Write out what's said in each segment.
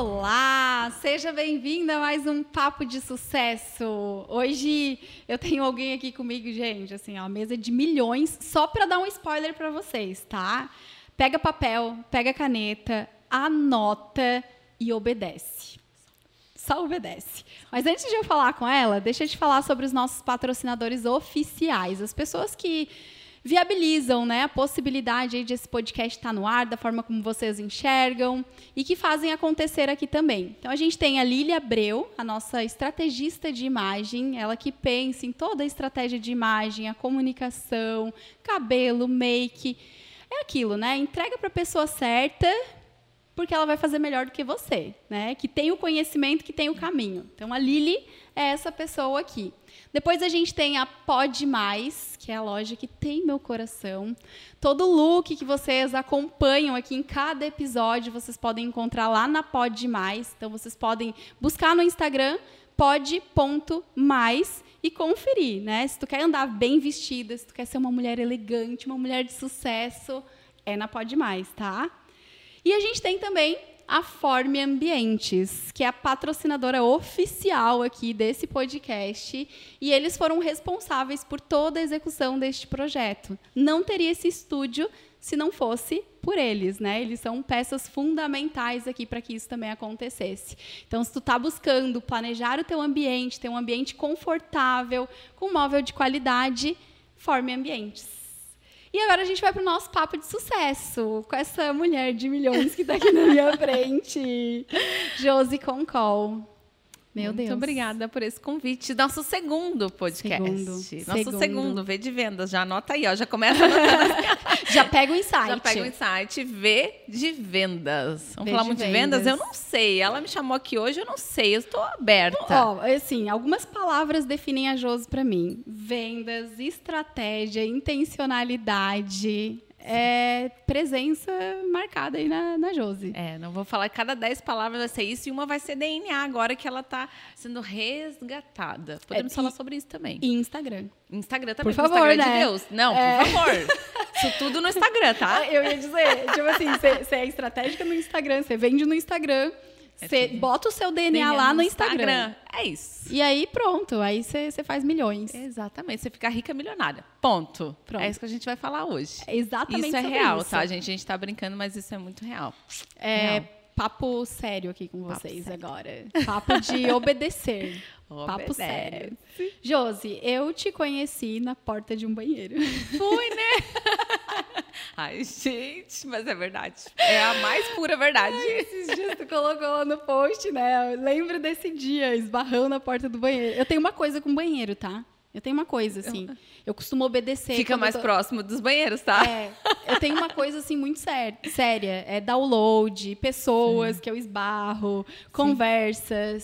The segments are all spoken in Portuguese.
Olá, seja bem-vinda a mais um Papo de Sucesso. Hoje eu tenho alguém aqui comigo, gente, assim, ó, mesa de milhões, só para dar um spoiler para vocês, tá? Pega papel, pega caneta, anota e obedece. Só obedece. Mas antes de eu falar com ela, deixa eu te falar sobre os nossos patrocinadores oficiais, as pessoas que viabilizam né, a possibilidade de esse podcast estar no ar, da forma como vocês enxergam e que fazem acontecer aqui também. Então a gente tem a Lília Abreu, a nossa estrategista de imagem, ela que pensa em toda a estratégia de imagem, a comunicação, cabelo, make. É aquilo, né? Entrega para a pessoa certa, porque ela vai fazer melhor do que você, né? Que tem o conhecimento, que tem o caminho. Então a Lili é essa pessoa aqui. Depois a gente tem a Pod Mais, que é a loja que tem meu coração. Todo look que vocês acompanham aqui em cada episódio, vocês podem encontrar lá na Pod Mais. Então vocês podem buscar no Instagram pod.mais e conferir, né? Se tu quer andar bem vestida, se tu quer ser uma mulher elegante, uma mulher de sucesso, é na Pod Mais, tá? E a gente tem também a Forme Ambientes, que é a patrocinadora oficial aqui desse podcast, e eles foram responsáveis por toda a execução deste projeto. Não teria esse estúdio se não fosse por eles, né? Eles são peças fundamentais aqui para que isso também acontecesse. Então, se tu está buscando planejar o teu ambiente, ter um ambiente confortável, com móvel de qualidade, Forme Ambientes. E agora a gente vai para o nosso papo de sucesso com essa mulher de milhões que está aqui na minha frente, Josi Concol. Meu Muito Deus. Muito obrigada por esse convite. Nosso segundo podcast. Segundo. Nosso segundo. segundo, V de vendas. Já anota aí, ó. Já começa Já pega o insight. Já pega o insight. V de vendas. Vamos falar de muito vendas. de vendas? Eu não sei. Ela me chamou aqui hoje, eu não sei. Eu estou aberta. Ó, assim, algumas palavras definem a Josi para mim. Vendas, estratégia, intencionalidade é, presença marcada aí na, na Josi. É, não vou falar cada 10 palavras vai ser isso e uma vai ser DNA agora que ela está sendo resgatada. Podemos é, falar sobre isso também. E Instagram. Instagram também. Por favor, Instagram né? de Deus. Não, é. por favor. Isso tudo no Instagram, tá? Eu ia dizer, tipo assim, você é estratégica no Instagram, você vende no Instagram. Você é bota o seu DNA, DNA lá no Instagram. Instagram. É isso. E aí, pronto. Aí você faz milhões. Exatamente. Você fica rica milionária. Ponto. Pronto. É isso que a gente vai falar hoje. É exatamente Isso é real, isso. tá, gente? A gente tá brincando, mas isso é muito real. É. Real. Papo sério aqui com vocês agora. Papo de obedecer. Papo sério. Josi, eu te conheci na porta de um banheiro. Fui, né? Ai, gente, mas é verdade. É a mais pura verdade. Ai, esses dias tu colocou lá no post, né? Lembra desse dia, esbarrão na porta do banheiro. Eu tenho uma coisa com banheiro, tá? Eu tenho uma coisa, assim. Eu, eu costumo obedecer. Fica mais tô... próximo dos banheiros, tá? É. Eu tenho uma coisa, assim, muito séria. É download, pessoas Sim. que eu esbarro,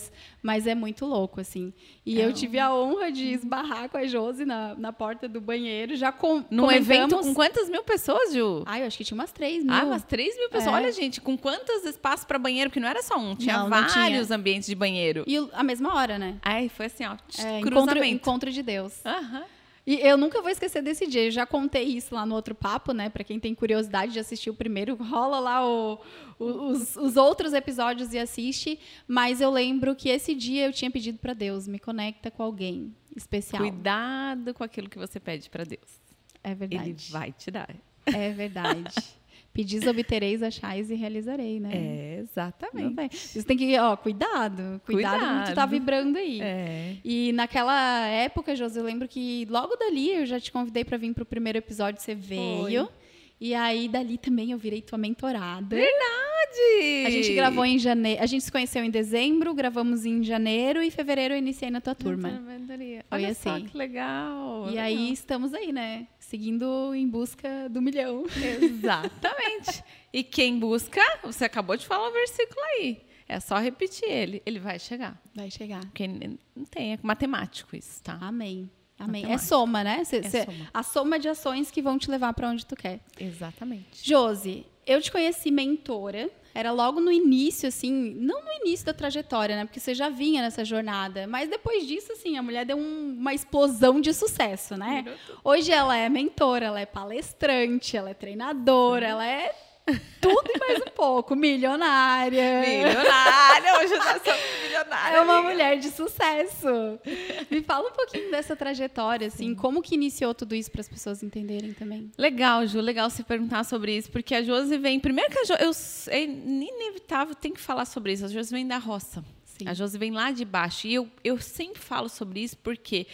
Sim. Mas é muito louco, assim. E é eu tive a honra de esbarrar com a Josi na, na porta do banheiro. Já com, Num evento com quantas mil pessoas, Ju? Ah, eu acho que tinha umas 3 mil. Ah, umas 3 mil pessoas. É. Olha, gente, com quantos espaços para banheiro? Porque não era só um, tinha não, vários não tinha. ambientes de banheiro. E a mesma hora, né? Ai, foi assim, ó. É, encontro, encontro de Deus. Aham. E eu nunca vou esquecer desse dia. Eu já contei isso lá no outro papo, né? Para quem tem curiosidade de assistir o primeiro, rola lá o, o, os, os, outros episódios e assiste. Mas eu lembro que esse dia eu tinha pedido para Deus, me conecta com alguém especial. Cuidado com aquilo que você pede para Deus. É verdade. Ele vai te dar. É verdade. Pedis, obtereis, achais e realizarei, né? É, exatamente. Você tem que, ó, cuidado. Cuidado, cuidado. que tu tá vibrando aí. É. E naquela época, Josi, eu lembro que logo dali eu já te convidei para vir pro primeiro episódio, você veio. Foi. E aí, dali também eu virei tua mentorada. Verdade! A gente gravou em janeiro. A gente se conheceu em dezembro, gravamos em janeiro e fevereiro eu iniciei na tua turma. Foi Olha assim. só que legal. E legal. aí estamos aí, né? Seguindo em busca do milhão. Exatamente. e quem busca, você acabou de falar o versículo aí. É só repetir ele. Ele vai chegar. Vai chegar. Porque não tem, é matemático isso, tá? Amém. Amém. Matemático. É soma, né? Cê, é cê, soma. A soma de ações que vão te levar para onde tu quer. Exatamente. Josi, eu te conheci mentora era logo no início, assim, não no início da trajetória, né? Porque você já vinha nessa jornada. Mas depois disso, assim, a mulher deu um, uma explosão de sucesso, né? Hoje ela é mentora, ela é palestrante, ela é treinadora, Sim. ela é Tudo e mais um pouco. Milionária. Milionária, hoje eu sou milionária. É uma amiga. mulher de sucesso. Me fala um pouquinho dessa trajetória, assim, como que iniciou tudo isso para as pessoas entenderem também. Legal, Ju, legal você perguntar sobre isso, porque a Josi vem. Primeiro que a Josi. Eu, é inevitável, tem que falar sobre isso. A Josi vem da roça. Sim. A Josi vem lá de baixo. E eu, eu sempre falo sobre isso porque,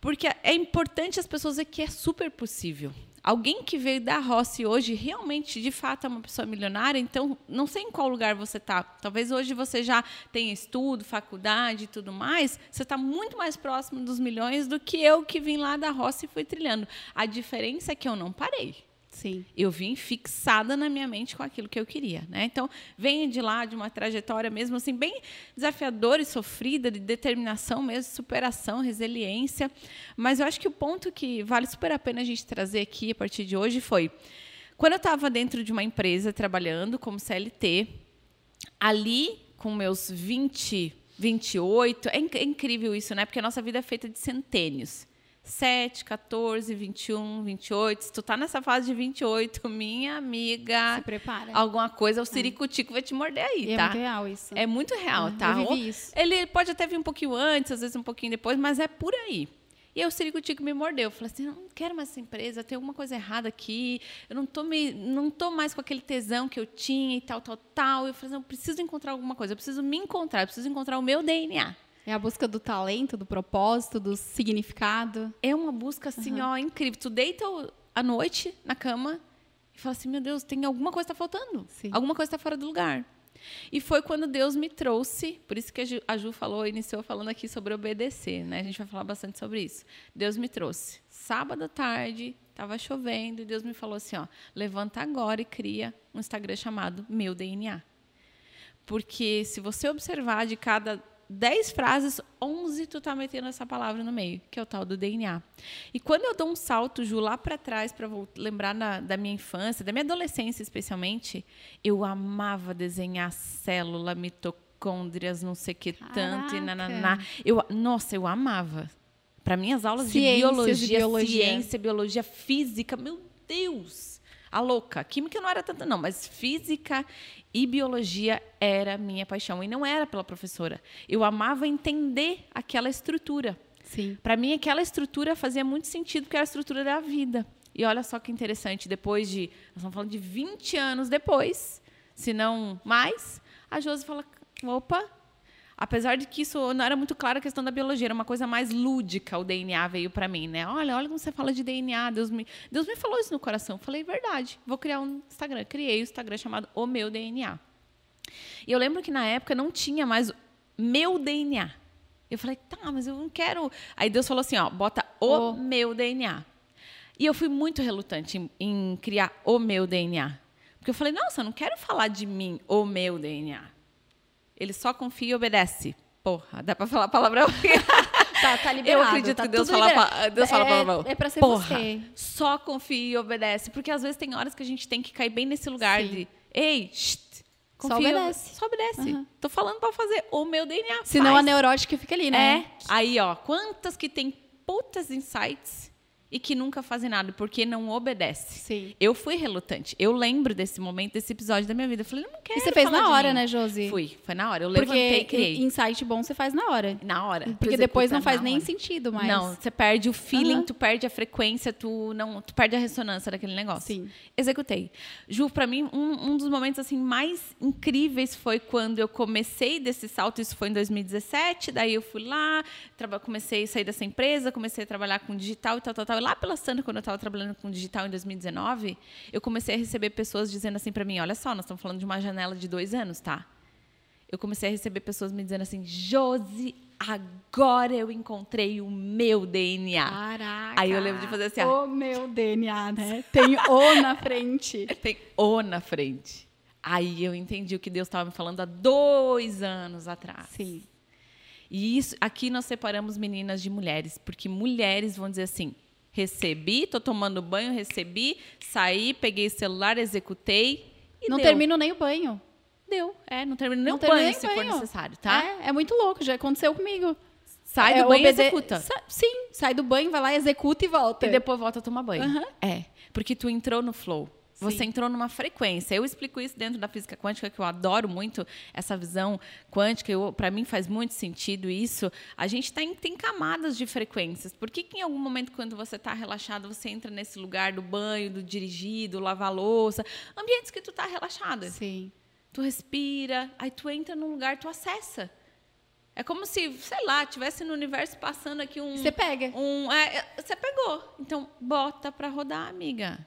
porque é importante as pessoas ver que é super possível. Alguém que veio da e hoje realmente, de fato, é uma pessoa milionária, então não sei em qual lugar você está. Talvez hoje você já tenha estudo, faculdade e tudo mais. Você está muito mais próximo dos milhões do que eu que vim lá da roça e fui trilhando. A diferença é que eu não parei Sim. eu vim fixada na minha mente com aquilo que eu queria, né? Então, venho de lá de uma trajetória mesmo assim bem desafiadora e sofrida, de determinação mesmo, superação, resiliência. Mas eu acho que o ponto que vale super a pena a gente trazer aqui a partir de hoje foi quando eu estava dentro de uma empresa trabalhando como CLT, ali com meus 20, 28, é, inc- é incrível isso, né? Porque a nossa vida é feita de centênios. 7, 14, 21, 28. Se tu tá nessa fase de 28, minha amiga, Se prepara. alguma coisa, o ciricutico vai te morder aí, é tá? muito real isso. É muito real, É, tá? Ou- isso. Ele pode até vir um pouquinho antes, às vezes um pouquinho depois, mas é por aí. E aí o Ciricutico me mordeu. Eu falei assim, não quero mais essa empresa, tem alguma coisa errada aqui. Eu não tô, me, não tô mais com aquele tesão que eu tinha e tal, tal, tal. Eu falei assim, eu preciso encontrar alguma coisa, eu preciso me encontrar, eu preciso encontrar o meu DNA. É a busca do talento, do propósito, do significado. É uma busca assim, ó, incrível. Tu deita à noite na cama e fala assim, meu Deus, tem alguma coisa que tá faltando. Sim. Alguma coisa está fora do lugar. E foi quando Deus me trouxe, por isso que a Ju, a Ju falou, iniciou falando aqui sobre obedecer, né? A gente vai falar bastante sobre isso. Deus me trouxe. Sábado à tarde, estava chovendo, e Deus me falou assim, ó, levanta agora e cria um Instagram chamado Meu DNA. Porque se você observar de cada 10 frases, 11 tu tá metendo essa palavra no meio, que é o tal do DNA. E quando eu dou um salto, Ju, lá para trás, para lembrar na- da minha infância, da minha adolescência especialmente, eu amava desenhar célula, mitocôndrias, não sei o que tanto, e Caraca. nananá. Eu, nossa, eu amava. Para minhas aulas Ciências de biologia, biologia. ciência, biologia, física, meu Deus! A louca. Química não era tanta, não, mas física e biologia era minha paixão. E não era pela professora. Eu amava entender aquela estrutura. Sim. Para mim, aquela estrutura fazia muito sentido, porque era a estrutura da vida. E olha só que interessante, depois de. Nós estamos falando de 20 anos depois, se não mais, a Josi fala: opa. Apesar de que isso não era muito claro a questão da biologia, era uma coisa mais lúdica, o DNA veio para mim, né? Olha, olha como você fala de DNA, Deus me, Deus me falou isso no coração. Falei, verdade, vou criar um Instagram. Criei o Instagram chamado O Meu DNA. E eu lembro que na época não tinha mais meu DNA. Eu falei, tá, mas eu não quero. Aí Deus falou assim: ó, bota o, O. meu DNA. E eu fui muito relutante em, em criar o meu DNA. Porque eu falei, nossa, eu não quero falar de mim, o meu DNA. Ele só confia e obedece. Porra, dá pra falar palavrão? Tá, tá liberado. Eu acredito tá que Deus fala, pa- Deus fala é, palavrão. É pra ser Porra, você. Só confia e obedece. Porque às vezes tem horas que a gente tem que cair bem nesse lugar Sim. de, ei, shht, Só confia, obedece. Só obedece. Aham. Tô falando pra fazer o meu DNA. Senão faz. a neurótica fica ali, né? É. Aí, ó, quantas que tem putas insights e que nunca fazem nada porque não obedece. Sim. Eu fui relutante. Eu lembro desse momento, desse episódio da minha vida. Eu falei, não quero E você fez na hora, né, Josi? Fui, foi na hora. Eu levantei e Porque criei. insight bom você faz na hora. Na hora. Porque depois não faz nem hora. sentido mais. Não, você perde o feeling, Aham. tu perde a frequência, tu não, tu perde a ressonância daquele negócio. Sim. Executei. Ju, pra mim, um, um dos momentos assim mais incríveis foi quando eu comecei desse salto, isso foi em 2017, daí eu fui lá, comecei a sair dessa empresa, comecei a trabalhar com digital e tal, tal, tal. E lá pela Santa, quando eu estava trabalhando com digital em 2019, eu comecei a receber pessoas dizendo assim pra mim, olha só, nós estamos falando de uma janela de dois anos, tá? eu comecei a receber pessoas me dizendo assim, Josi, agora eu encontrei o meu DNA. Caraca. Aí eu lembro de fazer assim, ó. O meu DNA, né? Tem o na frente. Tem o na frente. Aí eu entendi o que Deus estava me falando há dois anos atrás. Sim. E isso, aqui nós separamos meninas de mulheres, porque mulheres vão dizer assim: recebi, tô tomando banho, recebi, saí, peguei o celular, executei e não deu. termino nem o banho. Deu. É, não termino nem Não o termino banho nem se banho. for necessário, tá? É, é muito louco, já aconteceu comigo. Sai É, do banho e executa. Sa- Sim, sai do banho, vai lá, executa e volta. E depois volta a tomar banho. Aham. É, porque tu entrou no flow. Você Sim. entrou numa frequência. Eu explico isso dentro da física quântica, que eu adoro muito essa visão quântica. Para mim faz muito sentido isso. A gente tá em, tem camadas de frequências. Por que, que em algum momento, quando você está relaxado, você entra nesse lugar do banho, do dirigir, do lavar louça? Ambientes que tu tá relaxada. Sim. Tu respira, aí tu entra num lugar, tu acessa. É como se, sei lá, tivesse no universo passando aqui um. Você pega. Um, é, é, você pegou. Então, bota pra rodar, amiga.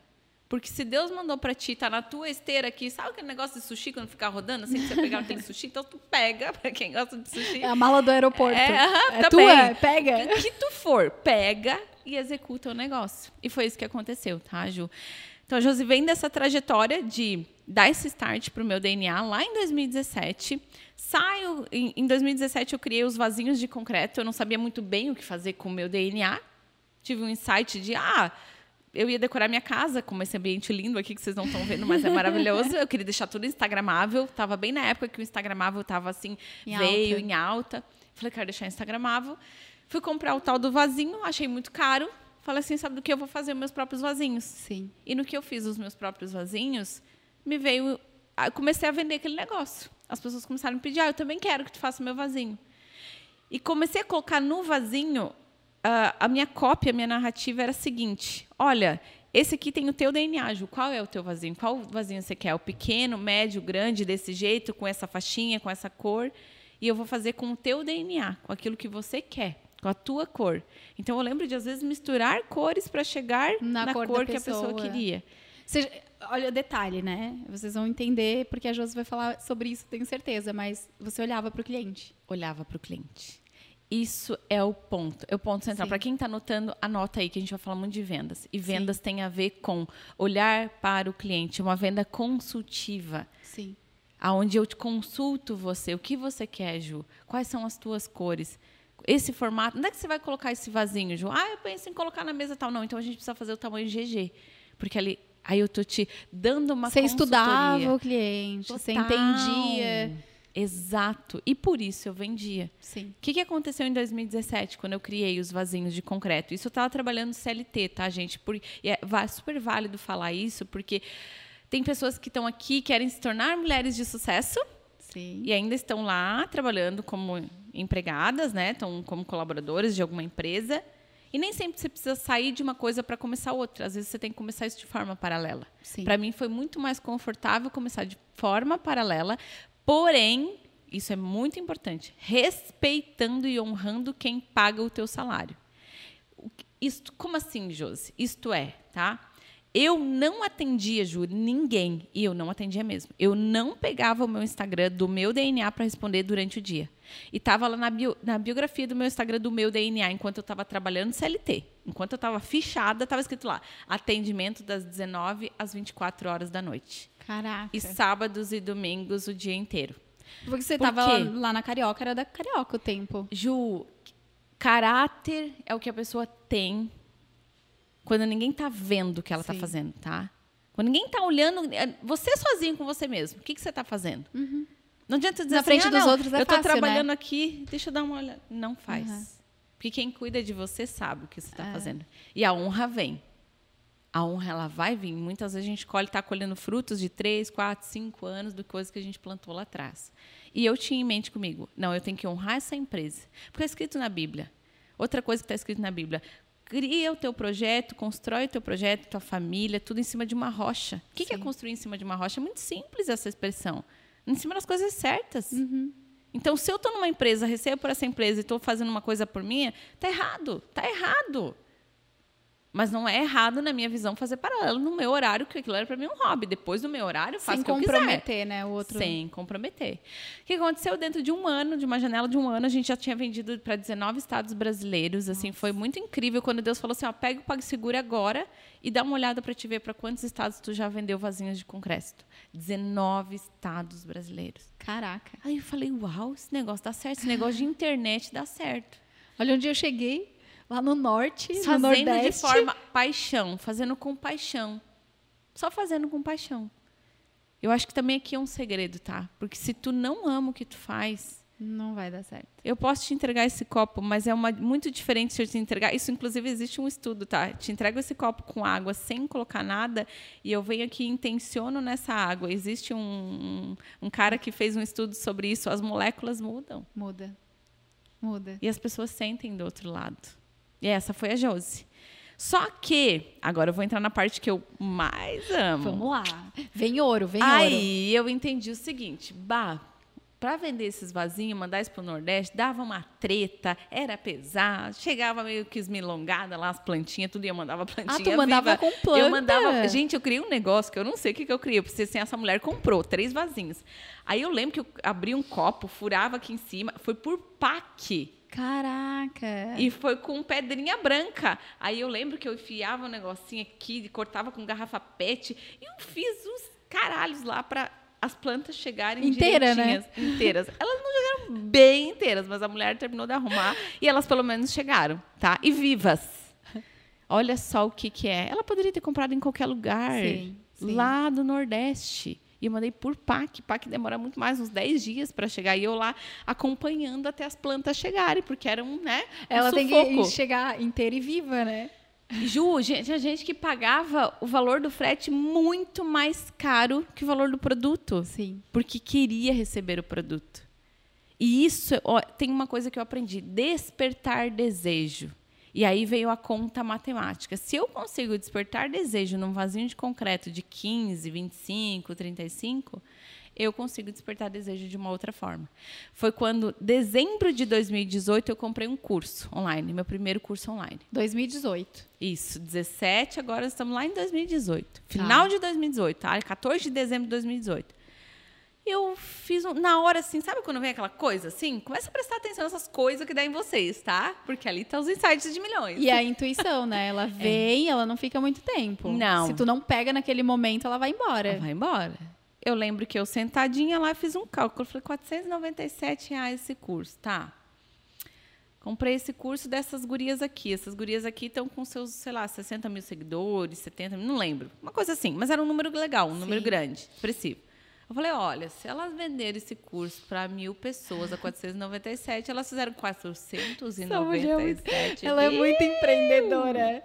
Porque se Deus mandou pra ti, tá na tua esteira aqui, sabe aquele negócio de sushi quando ficar rodando, assim, que você pegar aquele sushi? Então tu pega, pra quem gosta de sushi. É a mala do aeroporto. É, aham, é também. tua, pega. O que tu for, pega e executa o negócio. E foi isso que aconteceu, tá, Ju? Então, a Josi vem dessa trajetória de dar esse start pro meu DNA lá em 2017. Saio, em, em 2017 eu criei os vasinhos de concreto, eu não sabia muito bem o que fazer com o meu DNA. Tive um insight de, ah, eu ia decorar minha casa com esse ambiente lindo aqui que vocês não estão vendo, mas é maravilhoso. Eu queria deixar tudo instagramável. Tava bem na época que o instagramável tava assim, Em veio alta. em alta. Falei, quero deixar instagramável. Fui comprar o tal do vasinho, achei muito caro. Falei assim, sabe do que eu vou fazer meus próprios vasinhos? Sim. E no que eu fiz os meus próprios vasinhos, me veio. Comecei a vender aquele negócio. As pessoas começaram a me pedir, ah, eu também quero que tu faça o meu vasinho. E comecei a colocar no vasinho, ah, a minha cópia, a minha narrativa era a seguinte: olha, esse aqui tem o teu DNA, Ju. Qual é o teu vasinho? Qual vasinho você quer? O pequeno, médio, grande, desse jeito, com essa faixinha, com essa cor. E eu vou fazer com o teu DNA, com aquilo que você quer, com a tua cor. Então eu lembro de, às vezes, misturar cores para chegar Na na, cor cor, que a pessoa pessoa. queria. Seja, olha o detalhe, né? Vocês vão entender, porque a Josi vai falar sobre isso, tenho certeza, mas você olhava para o cliente. olhava para o cliente. Isso é o ponto. É o ponto central. Sim. Para quem está anotando, anota aí que a gente vai falar muito de vendas. E vendas tem a ver com olhar para o cliente, uma venda consultiva, Sim. aonde eu te consulto você, o que você quer, Ju? Quais são as tuas cores? Esse formato, onde é que você vai colocar esse vasinho, Ju? Ah, eu penso em colocar na mesa tal. Não, então a gente precisa fazer o tamanho GG. Porque ali, aí eu tô te dando uma Você estudava o cliente, você Total. entendia. Exato. E por isso eu vendia. Sim. O que, que aconteceu em 2017, quando eu criei os vasinhos de concreto? Isso eu estava trabalhando no CLT, tá, gente? Por, e é super válido falar isso, porque tem pessoas que estão aqui querem se tornar mulheres de sucesso Sim. e ainda estão lá trabalhando como empregadas, né? Estão como colaboradoras de alguma empresa. E nem sempre você precisa sair de uma coisa para começar outra. Às vezes você tem que começar isso de forma paralela. Sim. Para mim foi muito mais confortável começar de forma paralela, porém, isso é muito importante, respeitando e honrando quem paga o teu salário. Isto, como assim, Josi? Isto é, tá? Eu não atendia, Ju, ninguém. E eu não atendia mesmo. Eu não pegava o meu Instagram do meu DNA para responder durante o dia. E tava lá na, bio- na biografia do meu Instagram do meu DNA, enquanto eu estava trabalhando CLT. Enquanto eu estava fichada, estava escrito lá: atendimento das 19 às 24 horas da noite. Caraca. E sábados e domingos o dia inteiro. Porque você estava lá, na Carioca, era da Carioca o tempo. Ju, caráter é o que a pessoa tem quando ninguém tá vendo o que ela tá Sim. fazendo, tá? Quando ninguém tá olhando, é, você sozinho com você mesmo, o que, que você tá fazendo? Não adianta dizer Na assim, frente "Ah, dos não, outros é eu tô fácil, né?" trabalhando aqui, deixa eu dar uma olhada. Não faz. Uhum. Porque quem cuida de você sabe o que você está É. fazendo. E a honra vem. A honra, ela vai vir. Muitas vezes a gente colhe, está colhendo frutos de três, quatro, cinco anos de coisas que a gente plantou lá atrás. E eu tinha em mente comigo, não, eu tenho que honrar essa empresa. Porque é escrito na Bíblia. Outra coisa que está escrito na Bíblia. Cria o teu projeto, constrói o teu projeto, tua família, tudo em cima de uma rocha. O que, que é construir em cima de uma rocha? É muito simples essa expressão. Em cima das coisas certas. Uhum. Então, se eu estou numa empresa, recebo por essa empresa e estou fazendo uma coisa por minha, tá errado, tá errado. Mas não é errado, na minha visão, fazer paralelo no meu horário, que aquilo era para mim um hobby. Depois do meu horário, faço Sem o que eu quiser. comprometer, né? O outro. Sem comprometer. O que aconteceu dentro de um ano, de uma janela de um ano, a gente já tinha vendido para 19 estados brasileiros. Assim, foi muito incrível quando Deus falou assim: ó, pega o PagSeguro agora e dá uma olhada para te ver para quantos estados tu já vendeu vasinhas de concreto. 19 estados brasileiros. Caraca. Aí eu falei: uau, esse negócio dá certo, esse negócio de internet dá certo. Olha onde eu cheguei, lá no norte, no Fazendo nordeste. de forma paixão, fazendo com paixão. Só fazendo com paixão. Eu acho que também aqui é um segredo, tá? Porque se tu não ama o que tu faz, Não vai dar certo. Eu posso te entregar esse copo, mas é uma, muito diferente se eu te entregar. Isso, inclusive, existe um estudo, tá? Te entrego esse copo com água sem colocar nada e eu venho aqui e intenciono nessa água. Existe um, um, um cara que fez um estudo sobre isso. As moléculas mudam. Muda. Muda. E as pessoas sentem do outro lado. E essa foi a Josi. Só que, agora eu vou entrar na parte que eu mais amo. Vamos lá. Vem ouro, vem ouro. Aí eu entendi o seguinte, bah, para vender esses vasinhos, mandar isso para o Nordeste, dava uma treta, era pesado, chegava meio que esmilongada lá, as plantinhas, tudo, e eu mandava plantinha Ah, tu mandava viva. com planta? Eu mandava, gente, eu criei um negócio que eu não sei o que, que eu criei, precisei assim, essa mulher comprou três vasinhos. Aí eu lembro que eu abri um copo, furava aqui em cima, foi por pack. Caraca. E foi com pedrinha branca. Aí eu lembro que eu enfiava um negocinho aqui, cortava com garrafa pet, e eu fiz os caralhos lá para as plantas chegarem Inteira, né? direitinhas, inteiras. Elas não chegaram bem inteiras, mas a mulher terminou de arrumar e elas pelo menos chegaram, tá? E vivas. Olha só o que que é. Ela poderia ter comprado em qualquer lugar, Sim, sim. lá do Nordeste. E eu mandei por PAC. PAC demora muito mais, uns 10 dias para chegar. E eu lá acompanhando até as plantas chegarem, porque era um, né? um Ela tem que sufoco. chegar inteira e viva, né? Ju, gente, tinha gente que pagava o valor do frete muito mais caro que o valor do produto, Sim. porque queria receber o produto. E isso, ó, tem uma coisa que eu aprendi: despertar desejo. E aí veio a conta matemática. Se eu consigo despertar desejo num vasinho de concreto de 15, 25, 35, eu consigo despertar desejo de uma outra forma. Foi quando, dezembro de 2018, eu comprei um curso online, meu primeiro curso online. 2018. Isso, 17, agora estamos lá em 2018. Final de 2018, tá? 14 de dezembro de 2018. Eu fiz um, na hora assim, sabe quando vem aquela coisa assim? Começa a prestar atenção nessas coisas que dá em vocês, tá? Porque ali tá os insights de milhões. E a intuição, né? Ela vem, ela não fica muito tempo. Não. Se tu não pega naquele momento, ela vai embora. Ela vai embora. Eu lembro que eu sentadinha lá fiz um cálculo, falei 497 reais esse curso, tá? Comprei esse curso dessas gurias aqui. Essas gurias aqui estão com seus, sei lá, 60 mil seguidores, 70 mil, não lembro. Uma coisa assim, mas era um número legal, um número grande, expressivo. Eu falei, olha, se elas venderem esse curso para mil pessoas a 497, elas fizeram 497 Ela é muito empreendedora.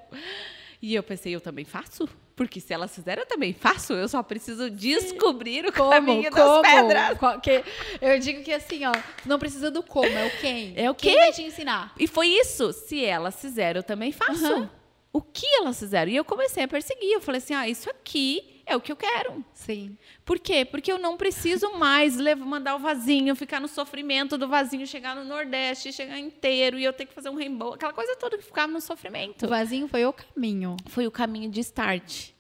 E eu pensei, eu também faço? Porque se elas fizeram, eu também faço. Eu só preciso descobrir o Como? caminho como? das pedras. Qual- que- eu digo que assim, ó, não precisa do como, é o quem. É o Quem quê? vai te ensinar? E foi isso. Se elas fizeram, eu também faço. Aham. O que elas fizeram? E eu comecei a perseguir. Eu falei assim: ah, isso aqui é o que eu quero. Sim. Por quê? Porque eu não preciso mais levar, mandar o vasinho, ficar no sofrimento do vasinho, chegar no Nordeste, chegar inteiro e eu ter que fazer um reembolso. Aquela coisa toda que ficava no sofrimento. O vasinho foi o caminho. Foi o caminho de start.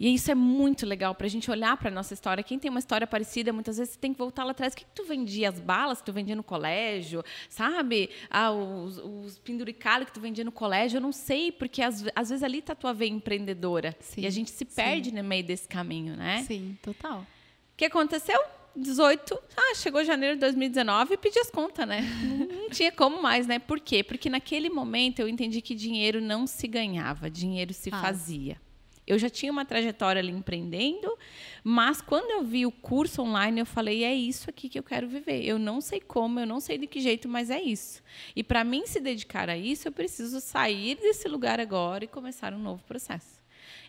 E isso é muito legal para a gente olhar para nossa história. Quem tem uma história parecida, muitas vezes você tem que voltar lá atrás. O que, que tu vendia? As balas que tu vendia no colégio, sabe? Ah, os, os penduricalhos que tu vendia no colégio. Eu não sei, porque às, às vezes ali está a tua veia empreendedora. Sim, E a gente se perde no meio desse caminho, né? Sim, total. O que aconteceu? 18, ah, chegou janeiro de 2019 e pedi as contas, né? Não, tinha como mais, né? Por quê? Porque naquele momento eu entendi que dinheiro não se ganhava, dinheiro se Faz. fazia. Eu já tinha uma trajetória ali empreendendo, mas quando eu vi o curso online, eu falei: é isso aqui que eu quero viver. Eu não sei como, eu não sei de que jeito, mas é isso. E para mim se dedicar a isso, eu preciso sair desse lugar agora e começar um novo processo.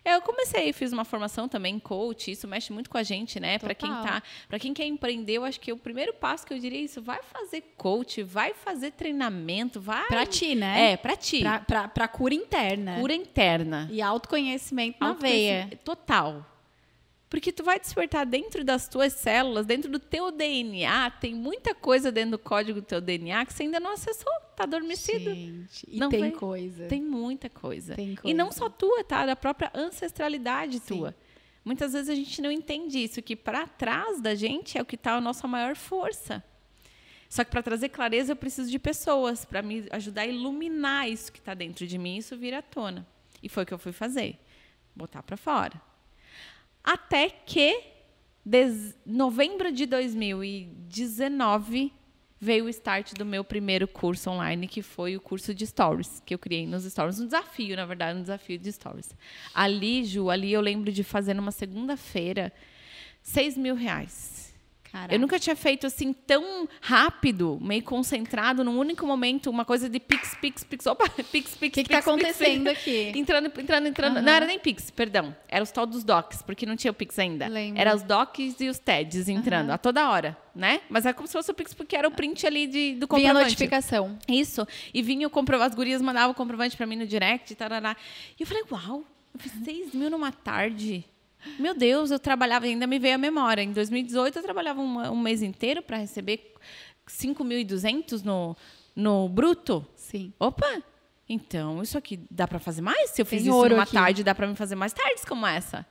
Eu comecei, fiz uma formação também, coach, isso mexe muito com a gente, né? Para quem tá, para quem quer empreender, eu acho que o primeiro passo que eu diria é isso, vai fazer coach, vai fazer treinamento, vai Pra ti, né? É, para ti. Pra cura interna. Cura interna. E autoconhecimento na veia. Autoconhecimento Total. Porque tu vai despertar dentro das tuas células, dentro do teu DNA, tem muita coisa dentro do código do teu DNA que você ainda não acessou, tá adormecido. Gente, e Não tem vai- coisa. Tem muita coisa. Tem E não coisa. só tua, tá? Da própria ancestralidade Sim. tua. Muitas vezes a gente não entende isso, que para trás da gente é o que está a nossa maior força. Só que para trazer clareza eu preciso de pessoas para me ajudar a iluminar isso que está dentro de mim, isso vir à tona. E foi o que eu fui fazer, botar para fora. Até que des... novembro de 2019 veio o start do meu primeiro curso online, que foi o curso de stories, que eu criei nos stories. Um desafio, na verdade, um desafio de stories. Ali, Ju, ali eu lembro de fazer numa segunda-feira, 6 mil reais. Caraca. Eu nunca tinha feito assim tão rápido, meio concentrado, num único momento, uma coisa de pix, pix, pix. Opa, pix, pix, O que, pix, que tá acontecendo pix. aqui? Entrando, entrando, entrando. Aham. Não era nem Pix, perdão. Era os tal dos docs, porque não tinha o Pix ainda. Lembro. Era os docs e os TEDs entrando Aham. a toda hora, né? Mas era como se fosse o Pix, porque era o print ali de, do Vinha a comprovante. notificação. Isso. E vinha o comprovante, as gurias mandavam o comprovante pra mim no direct, tarará. E eu falei, uau, eu fiz 6 mil numa tarde. Meu Deus, eu trabalhava, ainda me veio a memória. Em 2018, eu trabalhava um, um mês inteiro para receber 5.200 no, no bruto. Sim. Opa! Então, isso aqui dá para fazer mais? Se eu fiz Tem isso numa aqui. tarde, dá para me fazer mais tardes como essa.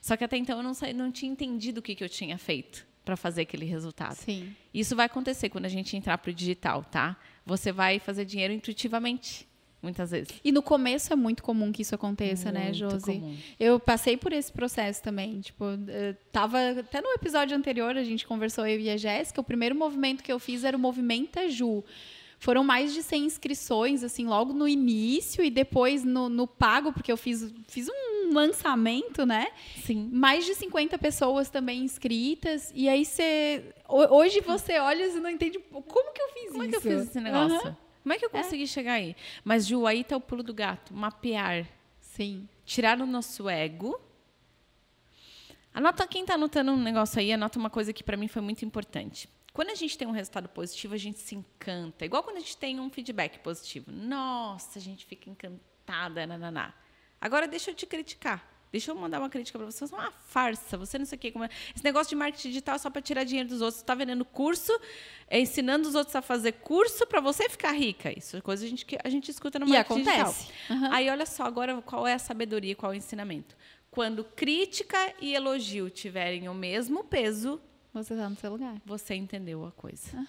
Só que até então eu não, sa- não tinha entendido o que, que eu tinha feito para fazer aquele resultado. Sim. Isso vai acontecer quando a gente entrar pro digital, tá? Você vai fazer dinheiro intuitivamente, muitas vezes. E no começo é muito comum que isso aconteça, né, Muito Josi? comum. Eu passei por esse processo também. Tipo, eh, tava até no episódio anterior, a gente conversou eu e a Jéssica. O primeiro movimento que eu fiz era o Movimenta Ju. Foram mais de 100 inscrições, assim, logo no início e depois no, no pago, porque eu fiz, fiz um lançamento, né? Sim. Mais de 50 pessoas também inscritas. E aí você. ho- Hoje você olha e não entende como que eu fiz Como é isso. que eu fiz esse negócio? Aham. Como é que eu consegui chegar aí? Mas, Ju, aí tá o pulo do gato. Mapear. Sim. Tirar o nosso ego. Anota, quem tá anotando um negócio aí, anota uma coisa que para mim foi muito importante. Quando a gente tem um resultado positivo, a gente se encanta. Igual quando a gente tem um feedback positivo. Nossa, a gente fica encantada, nananá. Agora deixa eu te criticar. Deixa eu mandar uma crítica para você. Você é uma farsa. Você não sei o quê. como é- Esse negócio de marketing digital é só para tirar dinheiro dos outros. Você está vendendo curso, é, ensinando os outros a fazer curso para você ficar rica. Isso é coisa a gente, que a gente escuta no E marketing acontece. digital. Aham. Aí olha só, agora qual é a sabedoria, qual é o ensinamento? Quando crítica e elogio tiverem o mesmo peso, Você tá no seu lugar. você entendeu a coisa.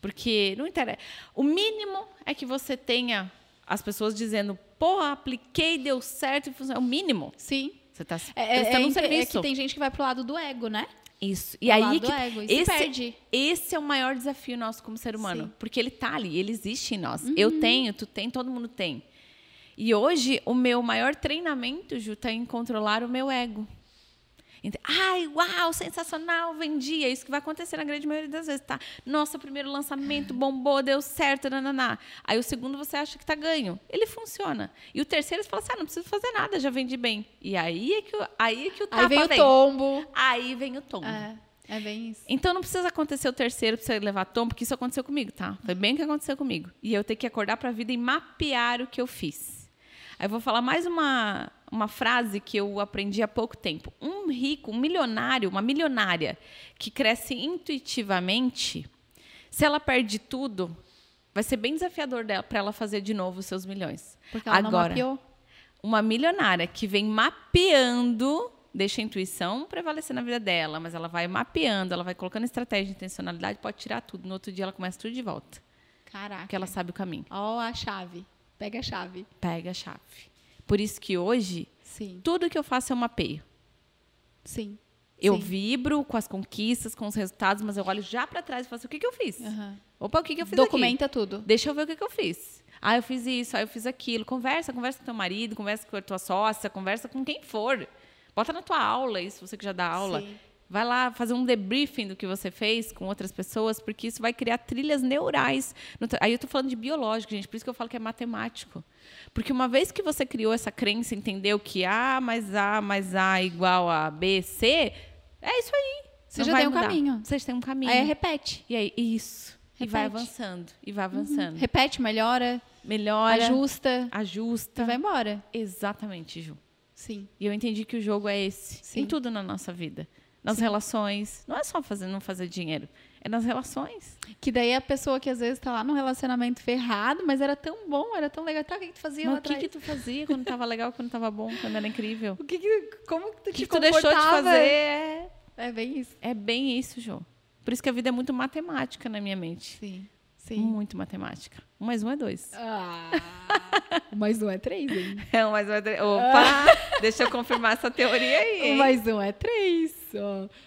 Porque não interessa. O mínimo é que você tenha as pessoas dizendo, porra, apliquei, deu certo e funcionou. É o mínimo. Sim. Você está É, é, prestando é, um é serviço. que tem gente que vai pro lado do ego, né? Isso. E Pro aí lado que do ego, e se esse, perde. esse é o maior desafio nosso como ser humano, Sim. Uhum. porque ele tá ali, ele existe em nós. Eu tenho, tu tem, todo mundo tem. E hoje o meu maior treinamento, Ju, tá em controlar o meu ego. Ai, uau, sensacional, vendi. É isso que vai acontecer na grande maioria das vezes, tá? Nossa, primeiro lançamento bombou, deu certo, nananá. Aí o segundo você acha que tá ganho. Ele funciona. E o terceiro você fala assim, ah, não preciso fazer nada, já vendi bem. E aí é que, o- aí é que o tapa Aí vem o vem. tombo. Aí vem o tombo. É, é bem isso. Então não precisa acontecer o terceiro pra você levar tombo, porque isso aconteceu comigo, tá? Foi bem que aconteceu comigo. E eu tenho que acordar pra vida e mapear o que eu fiz. Aí eu vou falar mais uma, uma frase que eu aprendi há pouco tempo. Um rico, um milionário, uma milionária que cresce intuitivamente, se ela perde tudo, vai ser bem desafiador dela para ela fazer de novo os seus milhões. Porque ela Agora, não mapeou. uma milionária que vem mapeando, deixa a intuição prevalecer na vida dela, mas ela vai mapeando, ela vai colocando estratégia, intencionalidade, pode tirar tudo. No outro dia ela começa tudo de volta, Caraca. porque ela sabe o caminho. Ó a chave. Pega a chave. Pega a chave. Por isso que hoje, Sim. tudo que eu faço eu mapeio. Sim. Eu Sim. vibro com as conquistas, com os resultados, mas eu olho já para trás e falo assim, o que, que eu fiz? Aham. Opa, o que, que eu fiz aqui? Documenta tudo. Deixa eu ver o que, que eu fiz. Ah, eu fiz isso, ah, eu fiz aquilo. Conversa, conversa com teu marido, conversa com a tua sócia, conversa com quem for. Bota na tua aula isso, você que já dá aula. Sim. Vai lá fazer um debriefing do que você fez com outras pessoas, porque isso vai criar trilhas neurais. Aí eu estou falando de biológico, gente, por isso que eu falo que é matemático. Porque uma vez que você criou essa crença, entendeu que A mais A mais A igual a B, C, é isso aí. Você Não já tem um caminho. Você já tem um caminho. Aí repete. E aí, isso. E vai Repete. avançando, e vai avançando. Repete, melhora, Melhora, ajusta ajusta. e vai embora. Exatamente, Ju. Sim. E eu entendi que o jogo é esse. Sim. Em tudo na nossa vida. Nas relações. Não é só fazer, não fazer dinheiro. É nas relações. Que daí a pessoa que às vezes tá lá num relacionamento ferrado, mas era tão bom, era tão legal. Tá, o que, que tu fazia lá Mas o que, que tu fazia quando tava legal, quando tava bom, quando era incrível? O que, que como que tu que, tu deixou de comportava? fazer? É... É bem isso. é bem isso, Ju. Por isso que a vida é muito matemática na minha mente. Sim. Sim. Muito matemática. Um mais um é dois. Ah, mais um é três, hein? É um mais um é três. Opa! Deixa eu confirmar essa teoria aí. Um hein? mais um é três.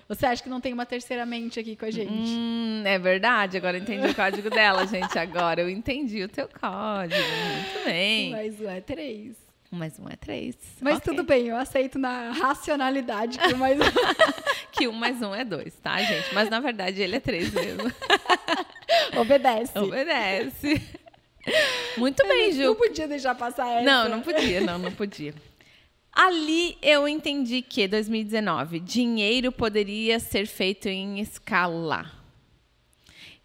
Você acha que não tem uma terceira mente aqui com a gente? Hum, é verdade, agora eu entendi o código dela, gente. Agora eu entendi o teu código. Muito bem. Um mais um é três. Um mais um é três. Mas Ok. tudo bem, eu aceito na racionalidade que o mais um. que um mais um é dois, tá, gente? Mas na verdade ele é três mesmo. Obedece. Obedece. Muito bem, Ju. Não podia deixar passar essa. Não, não podia, não, não podia. Ali eu entendi que 2019, dinheiro poderia ser feito em escala.